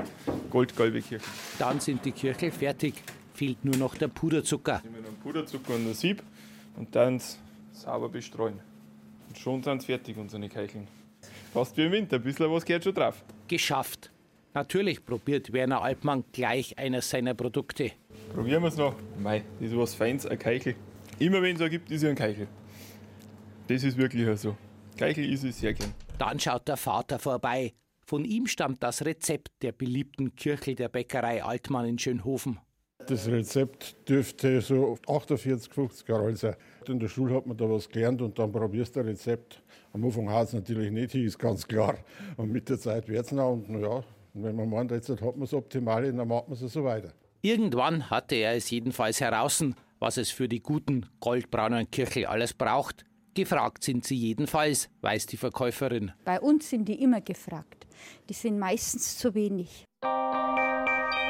Speaker 28: goldgelbe Kirchen.
Speaker 27: Dann sind die Kirchel fertig. Fehlt nur noch der Puderzucker.
Speaker 28: Nehmen wir noch Puderzucker und ein Sieb und dann sauber bestreuen. Und schon sind sie fertig, unsere Keicheln. Fast wie im Winter, ein bisschen was gehört schon drauf.
Speaker 27: Geschafft. Natürlich probiert Werner Altmann gleich eines seiner Produkte.
Speaker 28: Probieren wir es noch. Mei, das ist was Feins, ein Keichel. Immer wenn es so gibt, ist ja ein Keichel. Das ist wirklich so. Keichel ist es sehr gern.
Speaker 27: Dann schaut der Vater vorbei. Von ihm stammt das Rezept der beliebten Kirchel der Bäckerei Altmann in Schönhofen.
Speaker 29: Das Rezept dürfte so 48, 50 Jahre alt sein. In der Schule hat man da was gelernt und dann probierst du ein Rezept. Am Anfang hat es natürlich nicht ist ganz klar. Und mit der Zeit wird es noch. Und ja, wenn man meint, jetzt hat man es optimal, dann macht man es so weiter.
Speaker 27: Irgendwann hatte er es jedenfalls heraus, was es für die guten goldbraunen Kirchel alles braucht. Gefragt sind sie jedenfalls, weiß die Verkäuferin.
Speaker 30: Bei uns sind die immer gefragt. Die sind meistens zu wenig.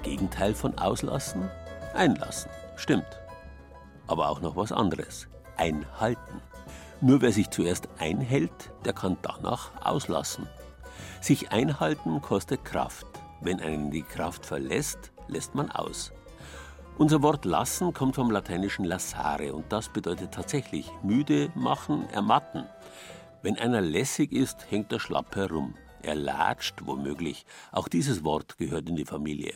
Speaker 3: Gegenteil von auslassen? Einlassen. Stimmt. Aber auch noch was anderes. Einhalten. Nur wer sich zuerst einhält, der kann danach auslassen. Sich einhalten kostet Kraft. Wenn einen die Kraft verlässt, lässt man aus. Unser Wort lassen kommt vom lateinischen lassare und das bedeutet tatsächlich müde machen, ermatten. Wenn einer lässig ist, hängt er schlapp herum. Er latscht womöglich. Auch dieses Wort gehört in die Familie.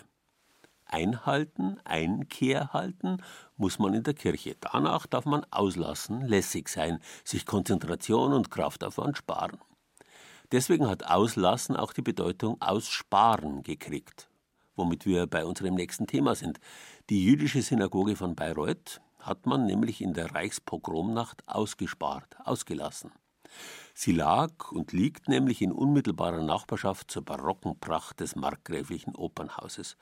Speaker 3: Einhalten, Einkehr halten muss man in der Kirche. Danach darf man auslassen, lässig sein, sich Konzentration und Kraftaufwand sparen. Deswegen hat Auslassen auch die Bedeutung Aussparen gekriegt, womit wir bei unserem nächsten Thema sind. Die jüdische Synagoge von Bayreuth hat man nämlich in der Reichspogromnacht ausgespart, ausgelassen. Sie lag und liegt nämlich in unmittelbarer Nachbarschaft zur barocken Pracht des markgräflichen Opernhauses.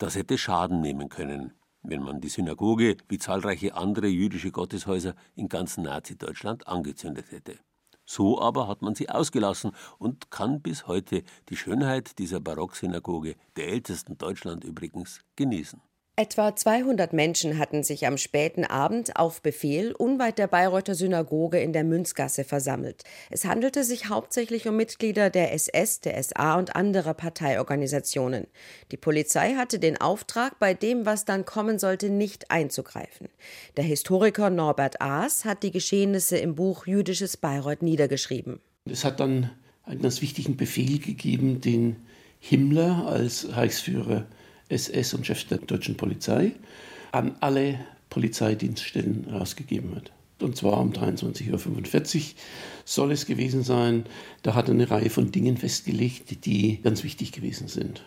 Speaker 3: Das hätte Schaden nehmen können, wenn man die Synagoge wie zahlreiche andere jüdische Gotteshäuser in ganz Nazi-Deutschland angezündet hätte. So aber hat man sie ausgelassen und kann bis heute die Schönheit dieser Barocksynagoge, der ältesten Deutschland übrigens, genießen.
Speaker 31: Etwa 200 Menschen hatten sich am späten Abend auf Befehl unweit der Bayreuther Synagoge in der Münzgasse versammelt. Es handelte sich hauptsächlich um Mitglieder der SS, der SA und anderer Parteiorganisationen. Die Polizei hatte den Auftrag, bei dem, was dann kommen sollte, nicht einzugreifen. Der Historiker Norbert Aas hat die Geschehnisse im Buch Jüdisches Bayreuth niedergeschrieben.
Speaker 32: Es hat dann einen ganz wichtigen Befehl gegeben, den Himmler als Reichsführer SS und Chef der deutschen Polizei an alle Polizeidienststellen rausgegeben hat. Und zwar um 23.45 Uhr soll es gewesen sein. Da hat er eine Reihe von Dingen festgelegt, die ganz wichtig gewesen sind.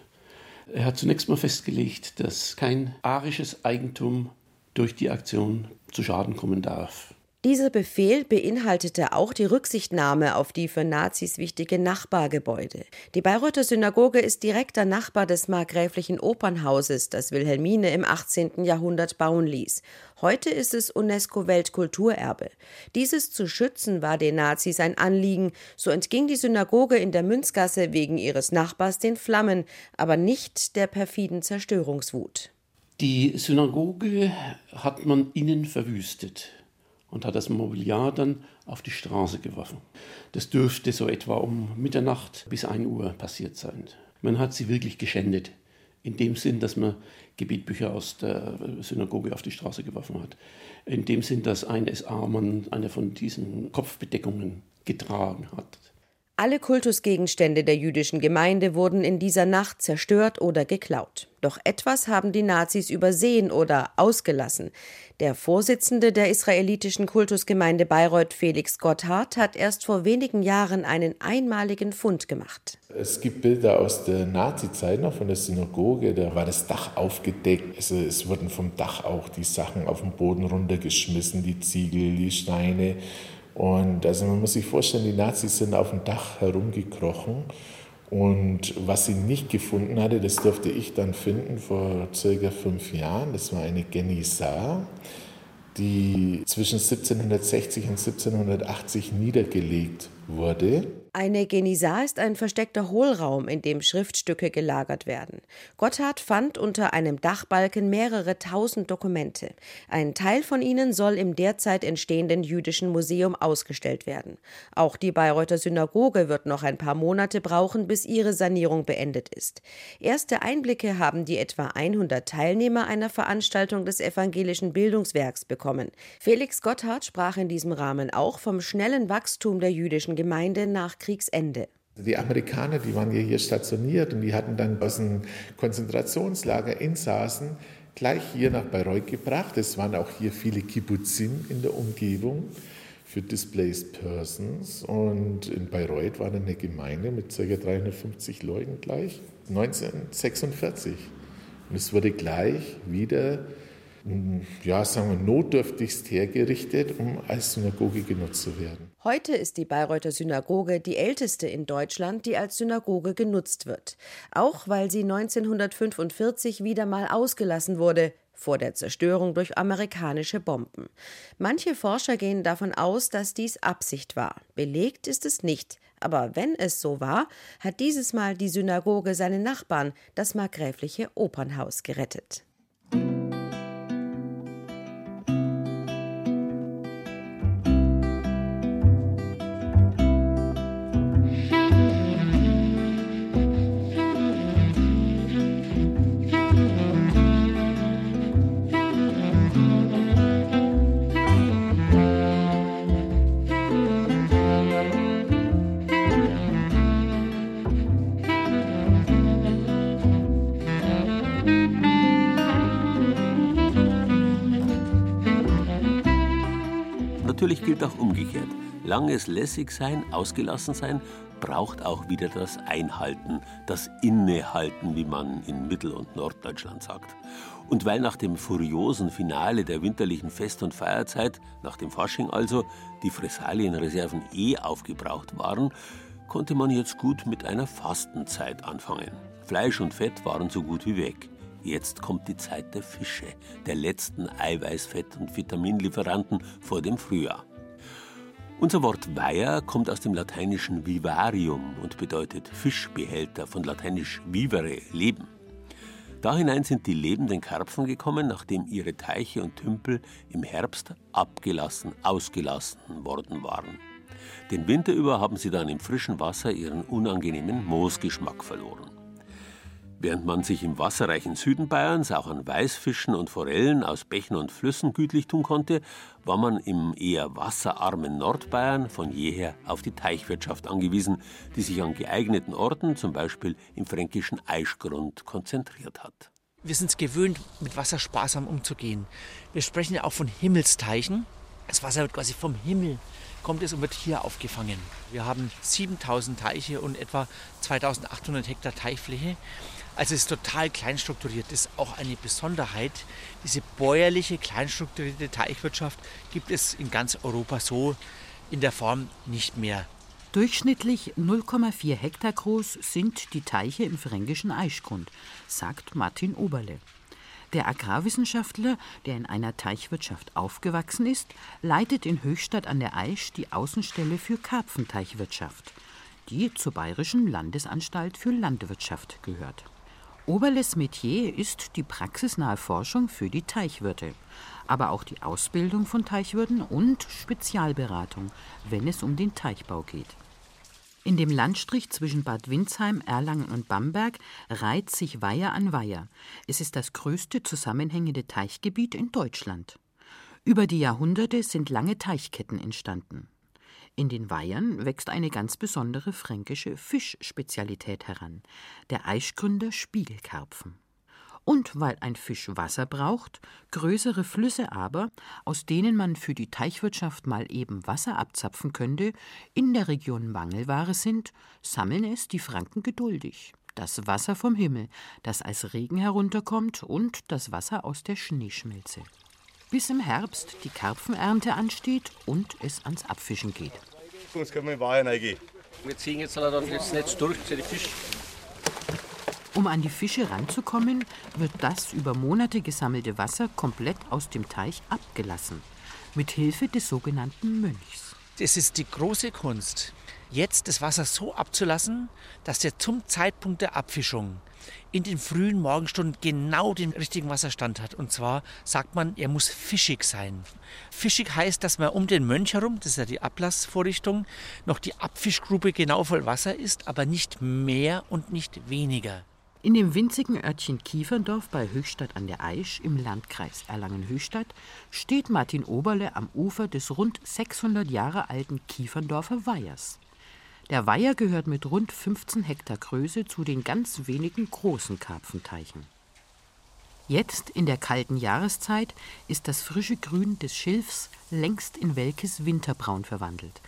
Speaker 32: Er hat zunächst mal festgelegt, dass kein arisches Eigentum durch die Aktion zu Schaden kommen darf.
Speaker 31: Dieser Befehl beinhaltete auch die Rücksichtnahme auf die für Nazis wichtige Nachbargebäude. Die Bayreuther Synagoge ist direkter Nachbar des markgräflichen Opernhauses, das Wilhelmine im 18. Jahrhundert bauen ließ. Heute ist es UNESCO-Weltkulturerbe. Dieses zu schützen war den Nazis ein Anliegen. So entging die Synagoge in der Münzgasse wegen ihres Nachbars den Flammen, aber nicht der perfiden Zerstörungswut.
Speaker 32: Die Synagoge hat man innen verwüstet und hat das Mobiliar dann auf die Straße geworfen. Das dürfte so etwa um Mitternacht bis 1 Uhr passiert sein. Man hat sie wirklich geschändet In dem Sinn, dass man Gebetbücher aus der Synagoge auf die Straße geworfen hat. In dem Sinn, dass ein SA-Mann eine von diesen Kopfbedeckungen getragen hat.
Speaker 31: Alle Kultusgegenstände der jüdischen Gemeinde wurden in dieser Nacht zerstört oder geklaut. Doch etwas haben die Nazis übersehen oder ausgelassen. Der Vorsitzende der israelitischen Kultusgemeinde Bayreuth, Felix Gotthard, hat erst vor wenigen Jahren einen einmaligen Fund gemacht.
Speaker 33: Es gibt Bilder aus der Nazizeit noch von der Synagoge, da war das Dach aufgedeckt. Also es wurden vom Dach auch die Sachen auf den Boden runtergeschmissen, die Ziegel, die Steine. Und also man muss sich vorstellen, die Nazis sind auf dem Dach herumgekrochen. Und was sie nicht gefunden hatte, das durfte ich dann finden vor circa fünf Jahren. Das war eine Genizar, die zwischen 1760 und 1780 niedergelegt wurde.
Speaker 31: Eine Genisar ist ein versteckter Hohlraum, in dem Schriftstücke gelagert werden. Gotthard fand unter einem Dachbalken mehrere tausend Dokumente. Ein Teil von ihnen soll im derzeit entstehenden jüdischen Museum ausgestellt werden. Auch die Bayreuther Synagoge wird noch ein paar Monate brauchen, bis ihre Sanierung beendet ist. Erste Einblicke haben die etwa 100 Teilnehmer einer Veranstaltung des evangelischen Bildungswerks bekommen. Felix Gotthard sprach in diesem Rahmen auch vom schnellen Wachstum der jüdischen Gemeinde nach Kriegsende.
Speaker 33: Die Amerikaner, die waren ja hier stationiert und die hatten dann aus dem Konzentrationslager Insassen gleich hier nach Bayreuth gebracht. Es waren auch hier viele Kibbutzim in der Umgebung für Displaced Persons. Und in Bayreuth war dann eine Gemeinde mit ca. 350 Leuten gleich, 1946. Und es wurde gleich wieder ja, sagen wir, notdürftigst hergerichtet, um als Synagoge genutzt zu werden.
Speaker 31: Heute ist die Bayreuther Synagoge die älteste in Deutschland, die als Synagoge genutzt wird. Auch weil sie 1945 wieder mal ausgelassen wurde, vor der Zerstörung durch amerikanische Bomben. Manche Forscher gehen davon aus, dass dies Absicht war. Belegt ist es nicht. Aber wenn es so war, hat dieses Mal die Synagoge seinen Nachbarn, das markgräfliche Opernhaus, gerettet.
Speaker 3: Langes lässig sein, ausgelassen sein, braucht auch wieder das Einhalten, das Innehalten, wie man in Mittel- und Norddeutschland sagt. Und weil nach dem furiosen Finale der winterlichen Fest- und Feierzeit, nach dem Fasching also, die Fressalienreserven eh aufgebraucht waren, konnte man jetzt gut mit einer Fastenzeit anfangen. Fleisch und Fett waren so gut wie weg. Jetzt kommt die Zeit der Fische, der letzten Eiweiß-, Fett- und Vitaminlieferanten vor dem Frühjahr. Unser Wort Weiher kommt aus dem lateinischen vivarium und bedeutet Fischbehälter, von lateinisch vivere, Leben. Da hinein sind die lebenden Karpfen gekommen, nachdem ihre Teiche und Tümpel im Herbst abgelassen, ausgelassen worden waren. Den Winter über haben sie dann im frischen Wasser ihren unangenehmen Moosgeschmack verloren. Während man sich im wasserreichen Süden Bayerns auch an Weißfischen und Forellen aus Bächen und Flüssen gütlich tun konnte, war man im eher wasserarmen Nordbayern von jeher auf die Teichwirtschaft angewiesen, die sich an geeigneten Orten, zum Beispiel im fränkischen Aischgrund, konzentriert hat.
Speaker 34: Wir sind es gewöhnt, mit Wasser sparsam umzugehen. Wir sprechen ja auch von Himmelsteichen. Das Wasser wird quasi vom Himmel kommt es und wird hier aufgefangen. Wir haben 7000 Teiche und etwa 2800 Hektar Teichfläche. Also es ist total kleinstrukturiert. Das ist auch eine Besonderheit. Diese bäuerliche, kleinstrukturierte Teichwirtschaft gibt es in ganz Europa so in der Form nicht mehr.
Speaker 35: Durchschnittlich 0,4 Hektar groß sind die Teiche im fränkischen Aischgrund, sagt Martin Oberle. Der Agrarwissenschaftler, der in einer Teichwirtschaft aufgewachsen ist, leitet in Höchstadt an der Aisch die Außenstelle für Karpfenteichwirtschaft, die zur Bayerischen Landesanstalt für Landwirtschaft gehört. Oberles Metier ist die praxisnahe Forschung für die Teichwirte, aber auch die Ausbildung von Teichwirten und Spezialberatung, wenn es um den Teichbau geht. In dem Landstrich zwischen Bad Windsheim, Erlangen und Bamberg reiht sich Weiher an Weiher. Es ist das größte zusammenhängende Teichgebiet in Deutschland. Über die Jahrhunderte sind lange Teichketten entstanden. In den Weihern wächst eine ganz besondere fränkische Fischspezialität heran, der Aischgründer Spiegelkarpfen. Und weil ein Fisch Wasser braucht, größere Flüsse aber, aus denen man für die Teichwirtschaft mal eben Wasser abzapfen könnte, in der Region Mangelware sind, sammeln es die Franken geduldig. Das Wasser vom Himmel, das als Regen herunterkommt, und das Wasser aus der Schneeschmelze. Bis im Herbst die Karpfenernte ansteht und es ans Abfischen geht.
Speaker 36: Jetzt können wir in Weiher reingehen.
Speaker 34: Wir ziehen jetzt dann das Netz durch zu den Fischen.
Speaker 35: Um an die Fische ranzukommen, wird das über Monate gesammelte Wasser komplett aus dem Teich abgelassen, mit Hilfe des sogenannten Mönchs.
Speaker 34: Es ist die große Kunst, jetzt das Wasser so abzulassen, dass er zum Zeitpunkt der Abfischung in den frühen Morgenstunden genau den richtigen Wasserstand hat. Und zwar sagt man, er muss fischig sein. Fischig heißt, dass man um den Mönch herum, das ist ja die Ablassvorrichtung, noch die Abfischgrube genau voll Wasser ist, aber nicht mehr und nicht weniger.
Speaker 35: In dem winzigen Örtchen Kieferndorf bei Höchstadt an der Aisch im Landkreis Erlangen-Höchstadt steht Martin Oberle am Ufer des rund 600 Jahre alten Kieferndorfer Weihers. Der Weiher gehört mit rund 15 Hektar Größe zu den ganz wenigen großen Karpfenteichen. Jetzt in der kalten Jahreszeit ist das frische Grün des Schilfs längst in welkes Winterbraun verwandelt.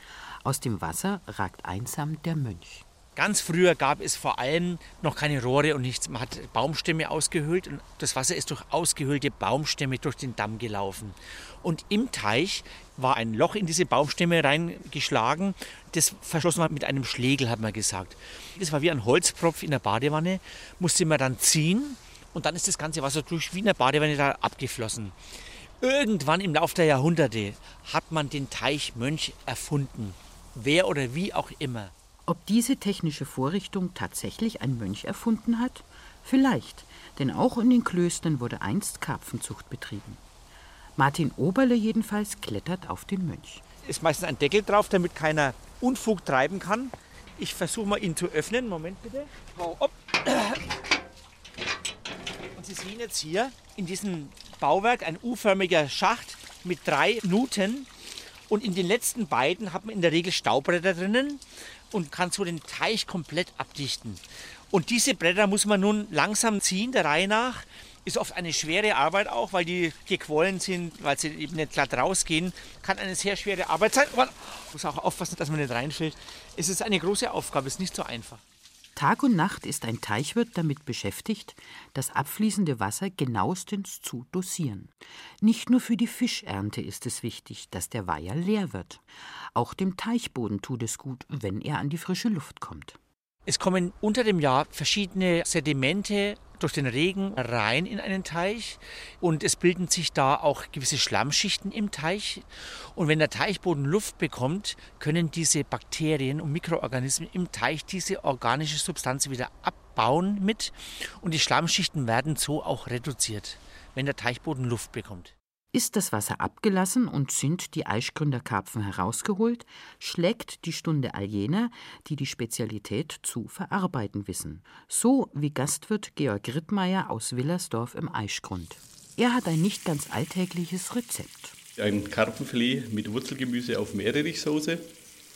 Speaker 35: Aus dem Wasser ragt einsam der Mönch.
Speaker 34: Ganz früher gab es vor allem noch keine Rohre und nichts. Man hat Baumstämme ausgehöhlt und das Wasser ist durch ausgehöhlte Baumstämme durch den Damm gelaufen. Und im Teich war ein Loch in diese Baumstämme reingeschlagen. Das verschlossen man mit einem Schlegel, hat man gesagt. Das war wie ein Holzpropf in der Badewanne, musste man dann ziehen und dann ist das ganze Wasser durch wie in der Badewanne da abgeflossen. Irgendwann im Laufe der Jahrhunderte hat man den Teich Mönch erfunden. Wer oder wie auch immer.
Speaker 35: Ob diese technische Vorrichtung tatsächlich ein Mönch erfunden hat? Vielleicht, denn auch in den Klöstern wurde einst Karpfenzucht betrieben. Martin Oberle jedenfalls klettert auf den Mönch.
Speaker 34: Ist meistens ein Deckel drauf, damit keiner Unfug treiben kann. Ich versuche mal ihn zu öffnen. Moment bitte. Und Sie sehen jetzt hier in diesem Bauwerk ein U-förmiger Schacht mit drei Nuten. Und in den letzten beiden hat man in der Regel Staubbretter drinnen und kann so den Teich komplett abdichten. Und diese Bretter muss man nun langsam ziehen, der Reihe nach. Ist oft eine schwere Arbeit auch, weil die gequollen sind, weil sie eben nicht glatt rausgehen. Kann eine sehr schwere Arbeit sein. Man muss auch aufpassen, dass man nicht reinfällt. Es ist eine große Aufgabe, es ist nicht so einfach.
Speaker 35: Tag und Nacht ist ein Teichwirt damit beschäftigt, das abfließende Wasser genauestens zu dosieren. Nicht nur für die Fischernte ist es wichtig, dass der Weiher leer wird. Auch dem Teichboden tut es gut, wenn er an die frische Luft kommt.
Speaker 34: Es kommen unter dem Jahr verschiedene Sedimente durch den Regen rein in einen Teich und es bilden sich da auch gewisse Schlammschichten im Teich. Und wenn der Teichboden Luft bekommt, können diese Bakterien und Mikroorganismen im Teich diese organische Substanz wieder abbauen mit und die Schlammschichten werden so auch reduziert, wenn der Teichboden Luft bekommt.
Speaker 35: Ist das Wasser abgelassen und sind die Aischgründer Karpfen herausgeholt, schlägt die Stunde all jener, die die Spezialität zu verarbeiten wissen. So wie Gastwirt Georg Rittmeier aus Willersdorf im Aischgrund. Er hat ein nicht ganz alltägliches Rezept.
Speaker 37: Ein Karpfenfilet mit Wurzelgemüse auf Meerrettichsoße.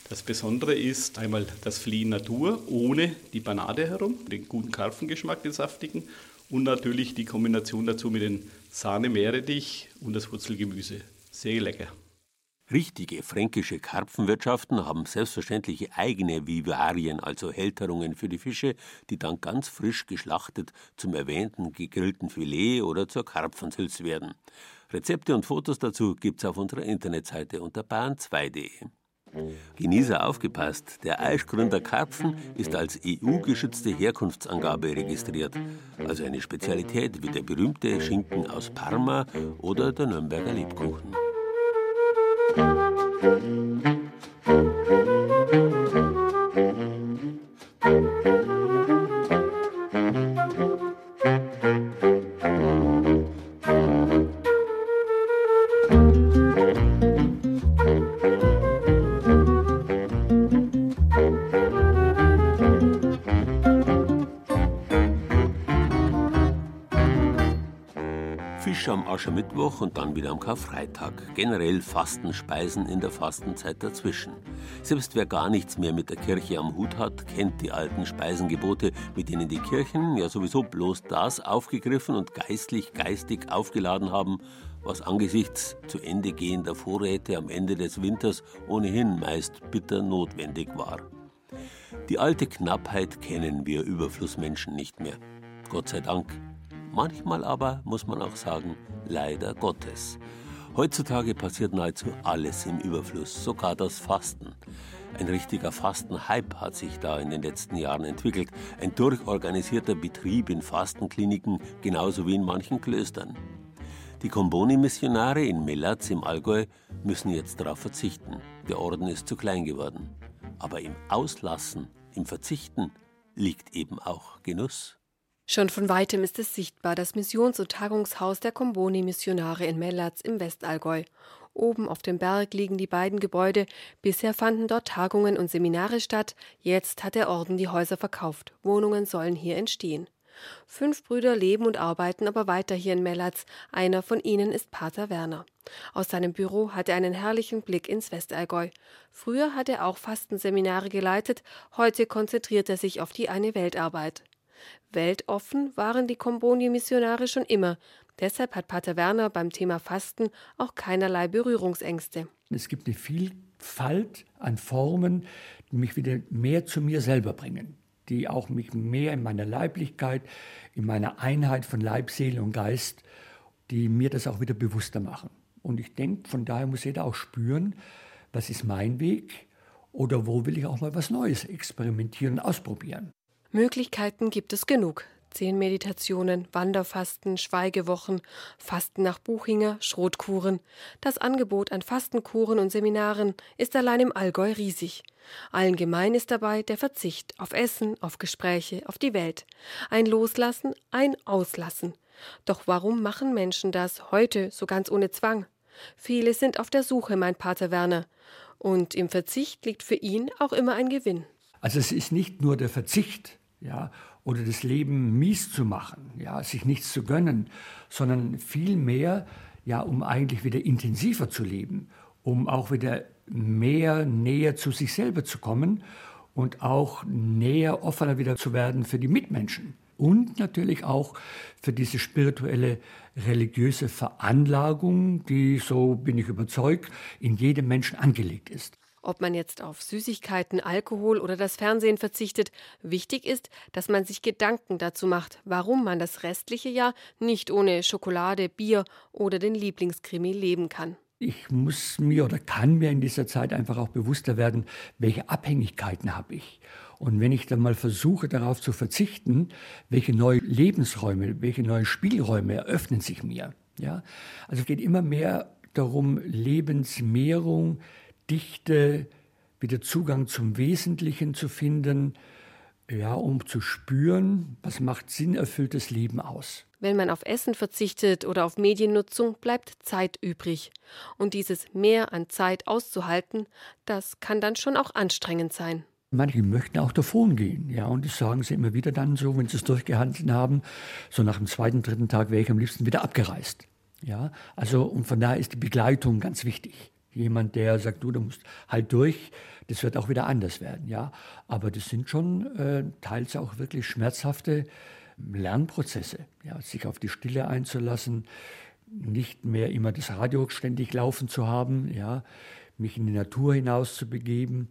Speaker 37: Das Besondere ist einmal das Filet Natur ohne die Banade herum, den guten Karpfengeschmack, den saftigen und natürlich die Kombination dazu mit den Sahne, Meerrettich und das Wurzelgemüse. Sehr lecker.
Speaker 3: Richtige fränkische Karpfenwirtschaften haben selbstverständlich eigene Vivarien, also Hälterungen für die Fische, die dann ganz frisch geschlachtet zum erwähnten gegrillten Filet oder zur Karpfensülze werden. Rezepte und Fotos dazu gibt's auf unserer Internetseite unter bahn2.de. Genießer aufgepasst, der Aischgründer Karpfen ist als EU-geschützte Herkunftsangabe registriert, also eine Spezialität wie der berühmte Schinken aus Parma oder der Nürnberger Lebkuchen. Aschermittwoch und dann wieder am Karfreitag. Generell Fastenspeisen in der Fastenzeit dazwischen. Selbst wer gar nichts mehr mit der Kirche am Hut hat, kennt die alten Speisengebote, mit denen die Kirchen ja sowieso bloß das aufgegriffen und geistlich geistig aufgeladen haben, was angesichts zu Ende gehender Vorräte am Ende des Winters ohnehin meist bitter notwendig war. Die alte Knappheit kennen wir Überflussmenschen nicht mehr. Gott sei Dank. Manchmal aber muss man auch sagen, leider Gottes. Heutzutage passiert nahezu alles im Überfluss, sogar das Fasten. Ein richtiger Fastenhype hat sich da in den letzten Jahren entwickelt. Ein durchorganisierter Betrieb in Fastenkliniken, genauso wie in manchen Klöstern. Die Komboni-Missionare in Mellatz im Allgäu müssen jetzt darauf verzichten. Der Orden ist zu klein geworden. Aber im Auslassen, im Verzichten liegt eben auch Genuss.
Speaker 38: Schon von weitem ist es sichtbar, das Missions- und Tagungshaus der Komboni-Missionare in Mellatz im Westallgäu. Oben auf dem Berg liegen die beiden Gebäude. Bisher fanden dort Tagungen und Seminare statt. Jetzt hat der Orden die Häuser verkauft. Wohnungen sollen hier entstehen. Fünf Brüder leben und arbeiten aber weiter hier in Mellatz. Einer von ihnen ist Pater Werner. Aus seinem Büro hat er einen herrlichen Blick ins Westallgäu. Früher hat er auch Fastenseminare geleitet, heute konzentriert er sich auf die eine Weltarbeit. Weltoffen waren die Komboni-Missionare schon immer. Deshalb hat Pater Werner beim Thema Fasten auch keinerlei Berührungsängste.
Speaker 39: Es gibt eine Vielfalt an Formen, die mich wieder mehr zu mir selber bringen, die auch mich mehr in meiner Leiblichkeit, in meiner Einheit von Leib, Seele und Geist, die mir das auch wieder bewusster machen. Und ich denke, von daher muss jeder auch spüren, was ist mein Weg oder wo will ich auch mal was Neues experimentieren und ausprobieren.
Speaker 38: Möglichkeiten gibt es genug. Zehn Meditationen, Wanderfasten, Schweigewochen, Fasten nach Buchinger, Schrotkuren. Das Angebot an Fastenkuren und Seminaren ist allein im Allgäu riesig. Allen gemein ist dabei der Verzicht auf Essen, auf Gespräche, auf die Welt. Ein Loslassen, ein Auslassen. Doch warum machen Menschen das heute so ganz ohne Zwang? Viele sind auf der Suche, mein Pater Werner. Und im Verzicht liegt für ihn auch immer ein Gewinn.
Speaker 39: Also es ist nicht nur der Verzicht, ja, oder das Leben mies zu machen, ja, sich nichts zu gönnen, sondern vielmehr, ja, um eigentlich wieder intensiver zu leben, um auch wieder mehr näher zu sich selber zu kommen und auch näher offener wieder zu werden für die Mitmenschen und natürlich auch für diese spirituelle religiöse Veranlagung, die, so bin ich überzeugt, in jedem Menschen angelegt ist.
Speaker 38: Ob man jetzt auf Süßigkeiten, Alkohol oder das Fernsehen verzichtet, wichtig ist, dass man sich Gedanken dazu macht, warum man das restliche Jahr nicht ohne Schokolade, Bier oder den Lieblingskrimi leben kann.
Speaker 39: Ich muss mir oder kann mir in dieser Zeit einfach auch bewusster werden, welche Abhängigkeiten habe ich. Und wenn ich dann mal versuche, darauf zu verzichten, welche neuen Lebensräume, welche neuen Spielräume eröffnen sich mir. Ja? Also es geht immer mehr darum, Lebensmehrung, Dichte, wieder Zugang zum Wesentlichen zu finden, ja, um zu spüren, was macht sinnerfülltes Leben aus.
Speaker 38: Wenn man auf Essen verzichtet oder auf Mediennutzung, bleibt Zeit übrig. Und dieses Mehr an Zeit auszuhalten, das kann dann schon auch anstrengend sein.
Speaker 39: Manche möchten auch davon gehen, ja, und das sagen sie immer wieder dann so, wenn sie es durchgehandelt haben. So nach dem zweiten, dritten Tag wäre ich am liebsten wieder abgereist. Ja, also, und von daher ist die Begleitung ganz wichtig. Jemand, der sagt, du, du musst halt durch, das wird auch wieder anders werden, ja. Aber das sind schon äh, teils auch wirklich schmerzhafte Lernprozesse, ja, sich auf die Stille einzulassen, nicht mehr immer das Radio ständig laufen zu haben, ja, mich in die Natur hinaus zu begeben.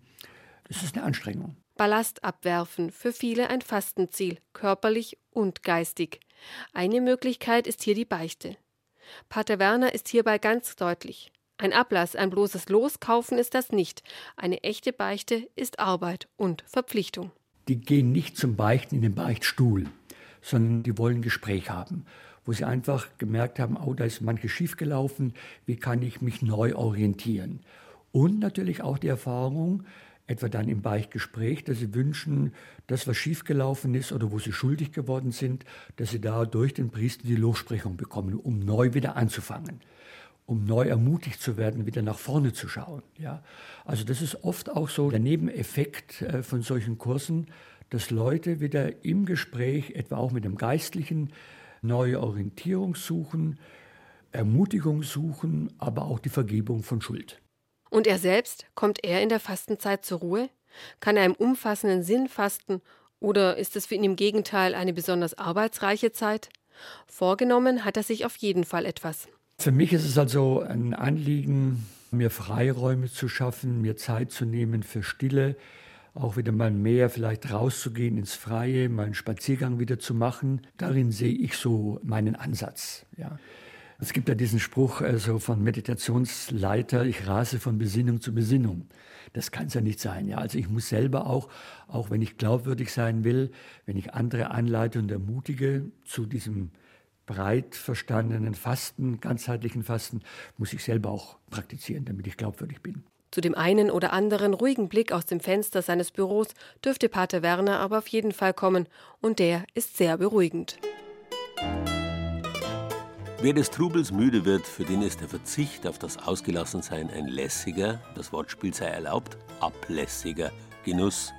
Speaker 39: Das ist eine Anstrengung.
Speaker 38: Ballast abwerfen, für viele ein Fastenziel, körperlich und geistig. Eine Möglichkeit ist hier die Beichte. Pater Werner ist hierbei ganz deutlich. Ein Ablass, ein bloßes Loskaufen ist das nicht. Eine echte Beichte ist Arbeit und Verpflichtung.
Speaker 39: Die gehen nicht zum Beichten in den Beichtstuhl, sondern die wollen Gespräch haben, wo sie einfach gemerkt haben, oh, da ist manches schiefgelaufen, wie kann ich mich neu orientieren? Und natürlich auch die Erfahrung, etwa dann im Beichtgespräch, dass sie wünschen, das, was schiefgelaufen ist oder wo sie schuldig geworden sind, dass sie da durch den Priester die Lossprechung bekommen, um neu wieder anzufangen, um neu ermutigt zu werden, wieder nach vorne zu schauen. Ja? Also das ist oft auch so der Nebeneffekt äh, von solchen Kursen, dass Leute wieder im Gespräch, etwa auch mit dem Geistlichen, neue Orientierung suchen, Ermutigung suchen, aber auch die Vergebung von Schuld.
Speaker 38: Und er selbst, kommt er in der Fastenzeit zur Ruhe? Kann er im umfassenden Sinn fasten oder ist es für ihn im Gegenteil eine besonders arbeitsreiche Zeit? Vorgenommen hat er sich auf jeden Fall etwas.
Speaker 39: Für mich ist es also ein Anliegen, mir Freiräume zu schaffen, mir Zeit zu nehmen für Stille, auch wieder mal mehr vielleicht rauszugehen ins Freie, mal einen Spaziergang wieder zu machen. Darin sehe ich so meinen Ansatz. Ja. Es gibt ja diesen Spruch also von Meditationsleiter, ich rase von Besinnung zu Besinnung. Das kann es ja nicht sein. Ja. Also ich muss selber auch, auch wenn ich glaubwürdig sein will, wenn ich andere anleite und ermutige zu diesem breit verstandenen Fasten, ganzheitlichen Fasten, muss ich selber auch praktizieren, damit ich glaubwürdig bin.
Speaker 38: Zu dem einen oder anderen ruhigen Blick aus dem Fenster seines Büros dürfte Pater Werner aber auf jeden Fall kommen, und der ist sehr beruhigend.
Speaker 3: Wer des Trubels müde wird, für den ist der Verzicht auf das Ausgelassensein ein lässiger, das Wortspiel sei erlaubt, ablässiger Genuss.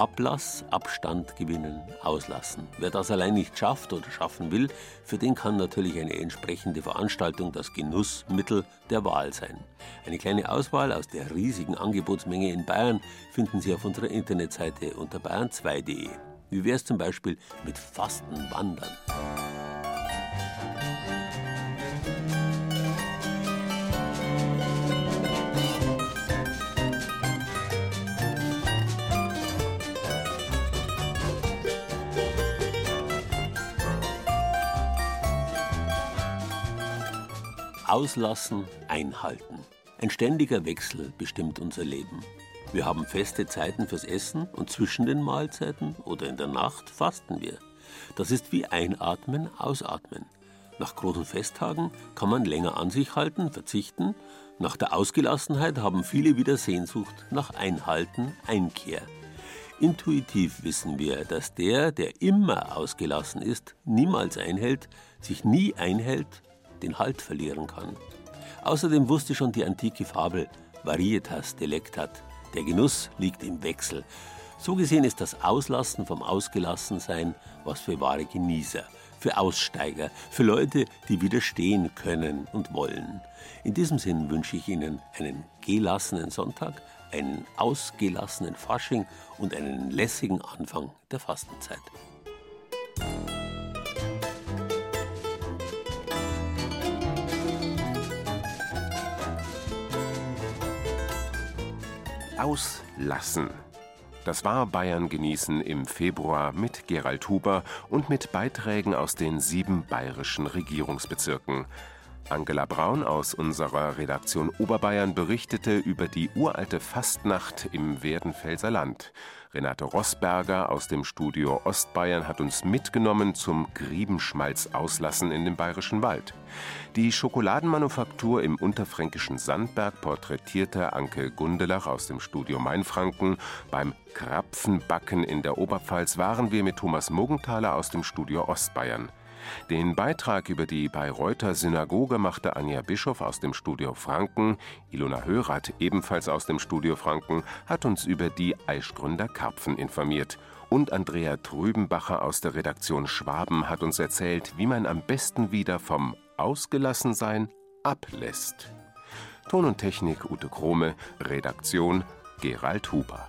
Speaker 3: Ablass, Abstand gewinnen, auslassen. Wer das allein nicht schafft oder schaffen will, für den kann natürlich eine entsprechende Veranstaltung das Genussmittel der Wahl sein. Eine kleine Auswahl aus der riesigen Angebotsmenge in Bayern finden Sie auf unserer Internetseite unter bayern2.de. Wie wäre es zum Beispiel mit Fastenwandern? Auslassen, einhalten. Ein ständiger Wechsel bestimmt unser Leben. Wir haben feste Zeiten fürs Essen und zwischen den Mahlzeiten oder in der Nacht fasten wir. Das ist wie Einatmen, Ausatmen. Nach großen Festtagen kann man länger an sich halten, verzichten. Nach der Ausgelassenheit haben viele wieder Sehnsucht nach Einhalten, Einkehr. Intuitiv wissen wir, dass der, der immer ausgelassen ist, niemals einhält, sich nie einhält den Halt verlieren kann. Außerdem wusste schon die antike Fabel Varietas delectat, der Genuss liegt im Wechsel. So gesehen ist das Auslassen vom Ausgelassensein was für wahre Genießer, für Aussteiger, für Leute, die widerstehen können und wollen. In diesem Sinn wünsche ich Ihnen einen gelassenen Sonntag, einen ausgelassenen Fasching und einen lässigen Anfang der Fastenzeit.
Speaker 40: Auslassen. Das war Bayern genießen im Februar mit Gerald Huber und mit Beiträgen aus den sieben bayerischen Regierungsbezirken. Angela Braun aus unserer Redaktion Oberbayern berichtete über die uralte Fastnacht im Werdenfelser Land. Renate Rossberger aus dem Studio Ostbayern hat uns mitgenommen zum Griebenschmalz auslassen in dem bayerischen Wald. Die Schokoladenmanufaktur im unterfränkischen Sandberg porträtierte Anke Gundelach aus dem Studio Mainfranken. Beim Krapfenbacken in der Oberpfalz waren wir mit Thomas Mogenthaler aus dem Studio Ostbayern. Den Beitrag über die Bayreuther Synagoge machte Anja Bischof aus dem Studio Franken. Ilona Hörath, ebenfalls aus dem Studio Franken, hat uns über die Eischgründer Karpfen informiert. Und Andrea Trübenbacher aus der Redaktion Schwaben hat uns erzählt, wie man am besten wieder vom Ausgelassensein ablässt. Ton und Technik Ute Krome, Redaktion Gerald Huber.